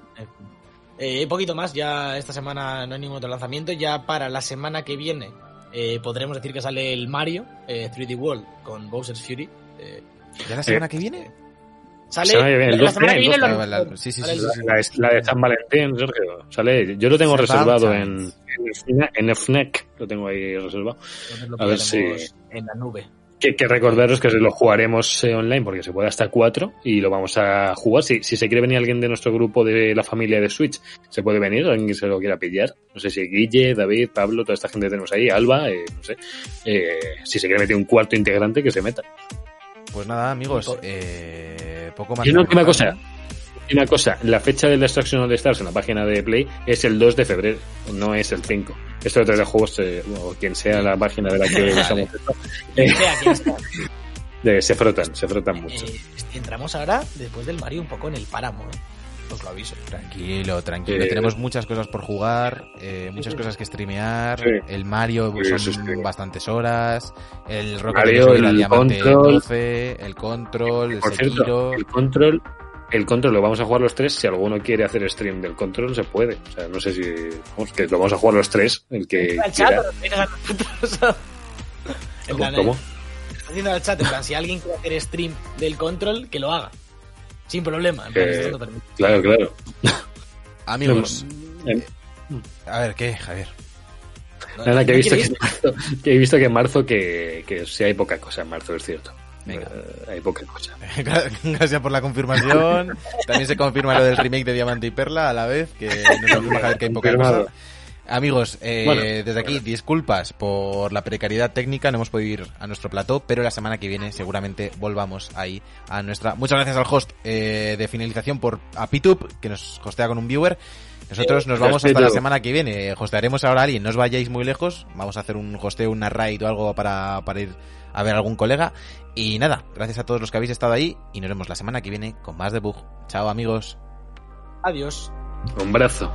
Eh, poquito más, ya esta semana no hay ningún otro lanzamiento. Ya para la semana que viene eh, podremos decir que sale el Mario eh, 3D World con Bowser's Fury. Eh, ¿Ya la semana que viene? sale Semana que viene, el la 12, semana que viene. 12. lo- Ah, la- sí, sí, sale sí, el sí, La, de- la de San Valentín, Sergio. Sale, yo lo tengo reservado en, en, FNAC, Lo tengo ahí reservado. Entonces lo A ver si- en la nube. Que, que recordaros que lo jugaremos eh, online porque se puede hasta cuatro y lo vamos a jugar. Si, si se quiere venir alguien de nuestro grupo de la familia de Switch, se puede venir, alguien que se lo quiera pillar. No sé si Guille, David, Pablo, toda esta gente que tenemos ahí, Alba, eh, no sé. Eh, si se quiere meter un cuarto integrante, que se meta. Pues nada, amigos, eh, poco más. Y una última cosa. Y una cosa, la fecha del Destruction the Stars en la página de Play es el 2 de febrero, no es el 5. Esto de juegos, eh, o quien sea la página de la que usamos esto, eh, de- se frotan, se frotan mucho. Eh, entramos ahora, después del Mario, un poco en el páramo. ¿eh? Os lo aviso. Tranquilo, tranquilo. Eh, Tenemos muchas cosas por jugar, eh, muchas cosas que streamear. Sí. El Mario pues, Sí, son sí, bastantes horas. El Rocket Mario, al el Diamante Control. 12, el Control, el Por Sekiro. cierto, el control, el control lo vamos a jugar los tres. Si alguno quiere hacer stream del control, se puede. O sea, no sé si, vamos, que lo vamos a jugar los tres. El que chat. En ¿Cómo? plan, cómo? eh, está haciendo el chat, en plan, si alguien quiere hacer stream del control, que lo haga. Sin problema. En plan, Eh, esto lo permite. Claro, claro. Amigos, Eh, a ver, ¿qué, Javier? No, Nada, que he no visto que, queréis- en marzo- que he visto que en marzo que, que sí hay poca cosa en marzo, es cierto. Venga. Eh, hay poca cosa. Gracias por la confirmación. También se confirma lo del remake de Diamante y Perla a la vez, que nos confirma que hay poca cosa. Amigos, eh, Bueno, desde aquí, bueno. disculpas por la precariedad técnica, no hemos podido ir a nuestro plató, pero la semana que viene seguramente volvamos ahí a nuestra... Muchas gracias al host eh, de finalización por a Pitup, que nos hostea con un viewer. Nosotros Eh, nos vamos hasta la semana que viene. Hostearemos ahora a alguien, no os vayáis muy lejos. Vamos a hacer un hosteo, una raid o algo para, para ir a ver a algún colega. Y nada, gracias a todos los que habéis estado ahí y nos vemos la semana que viene con más debug. Chao amigos. Adiós. Un brazo.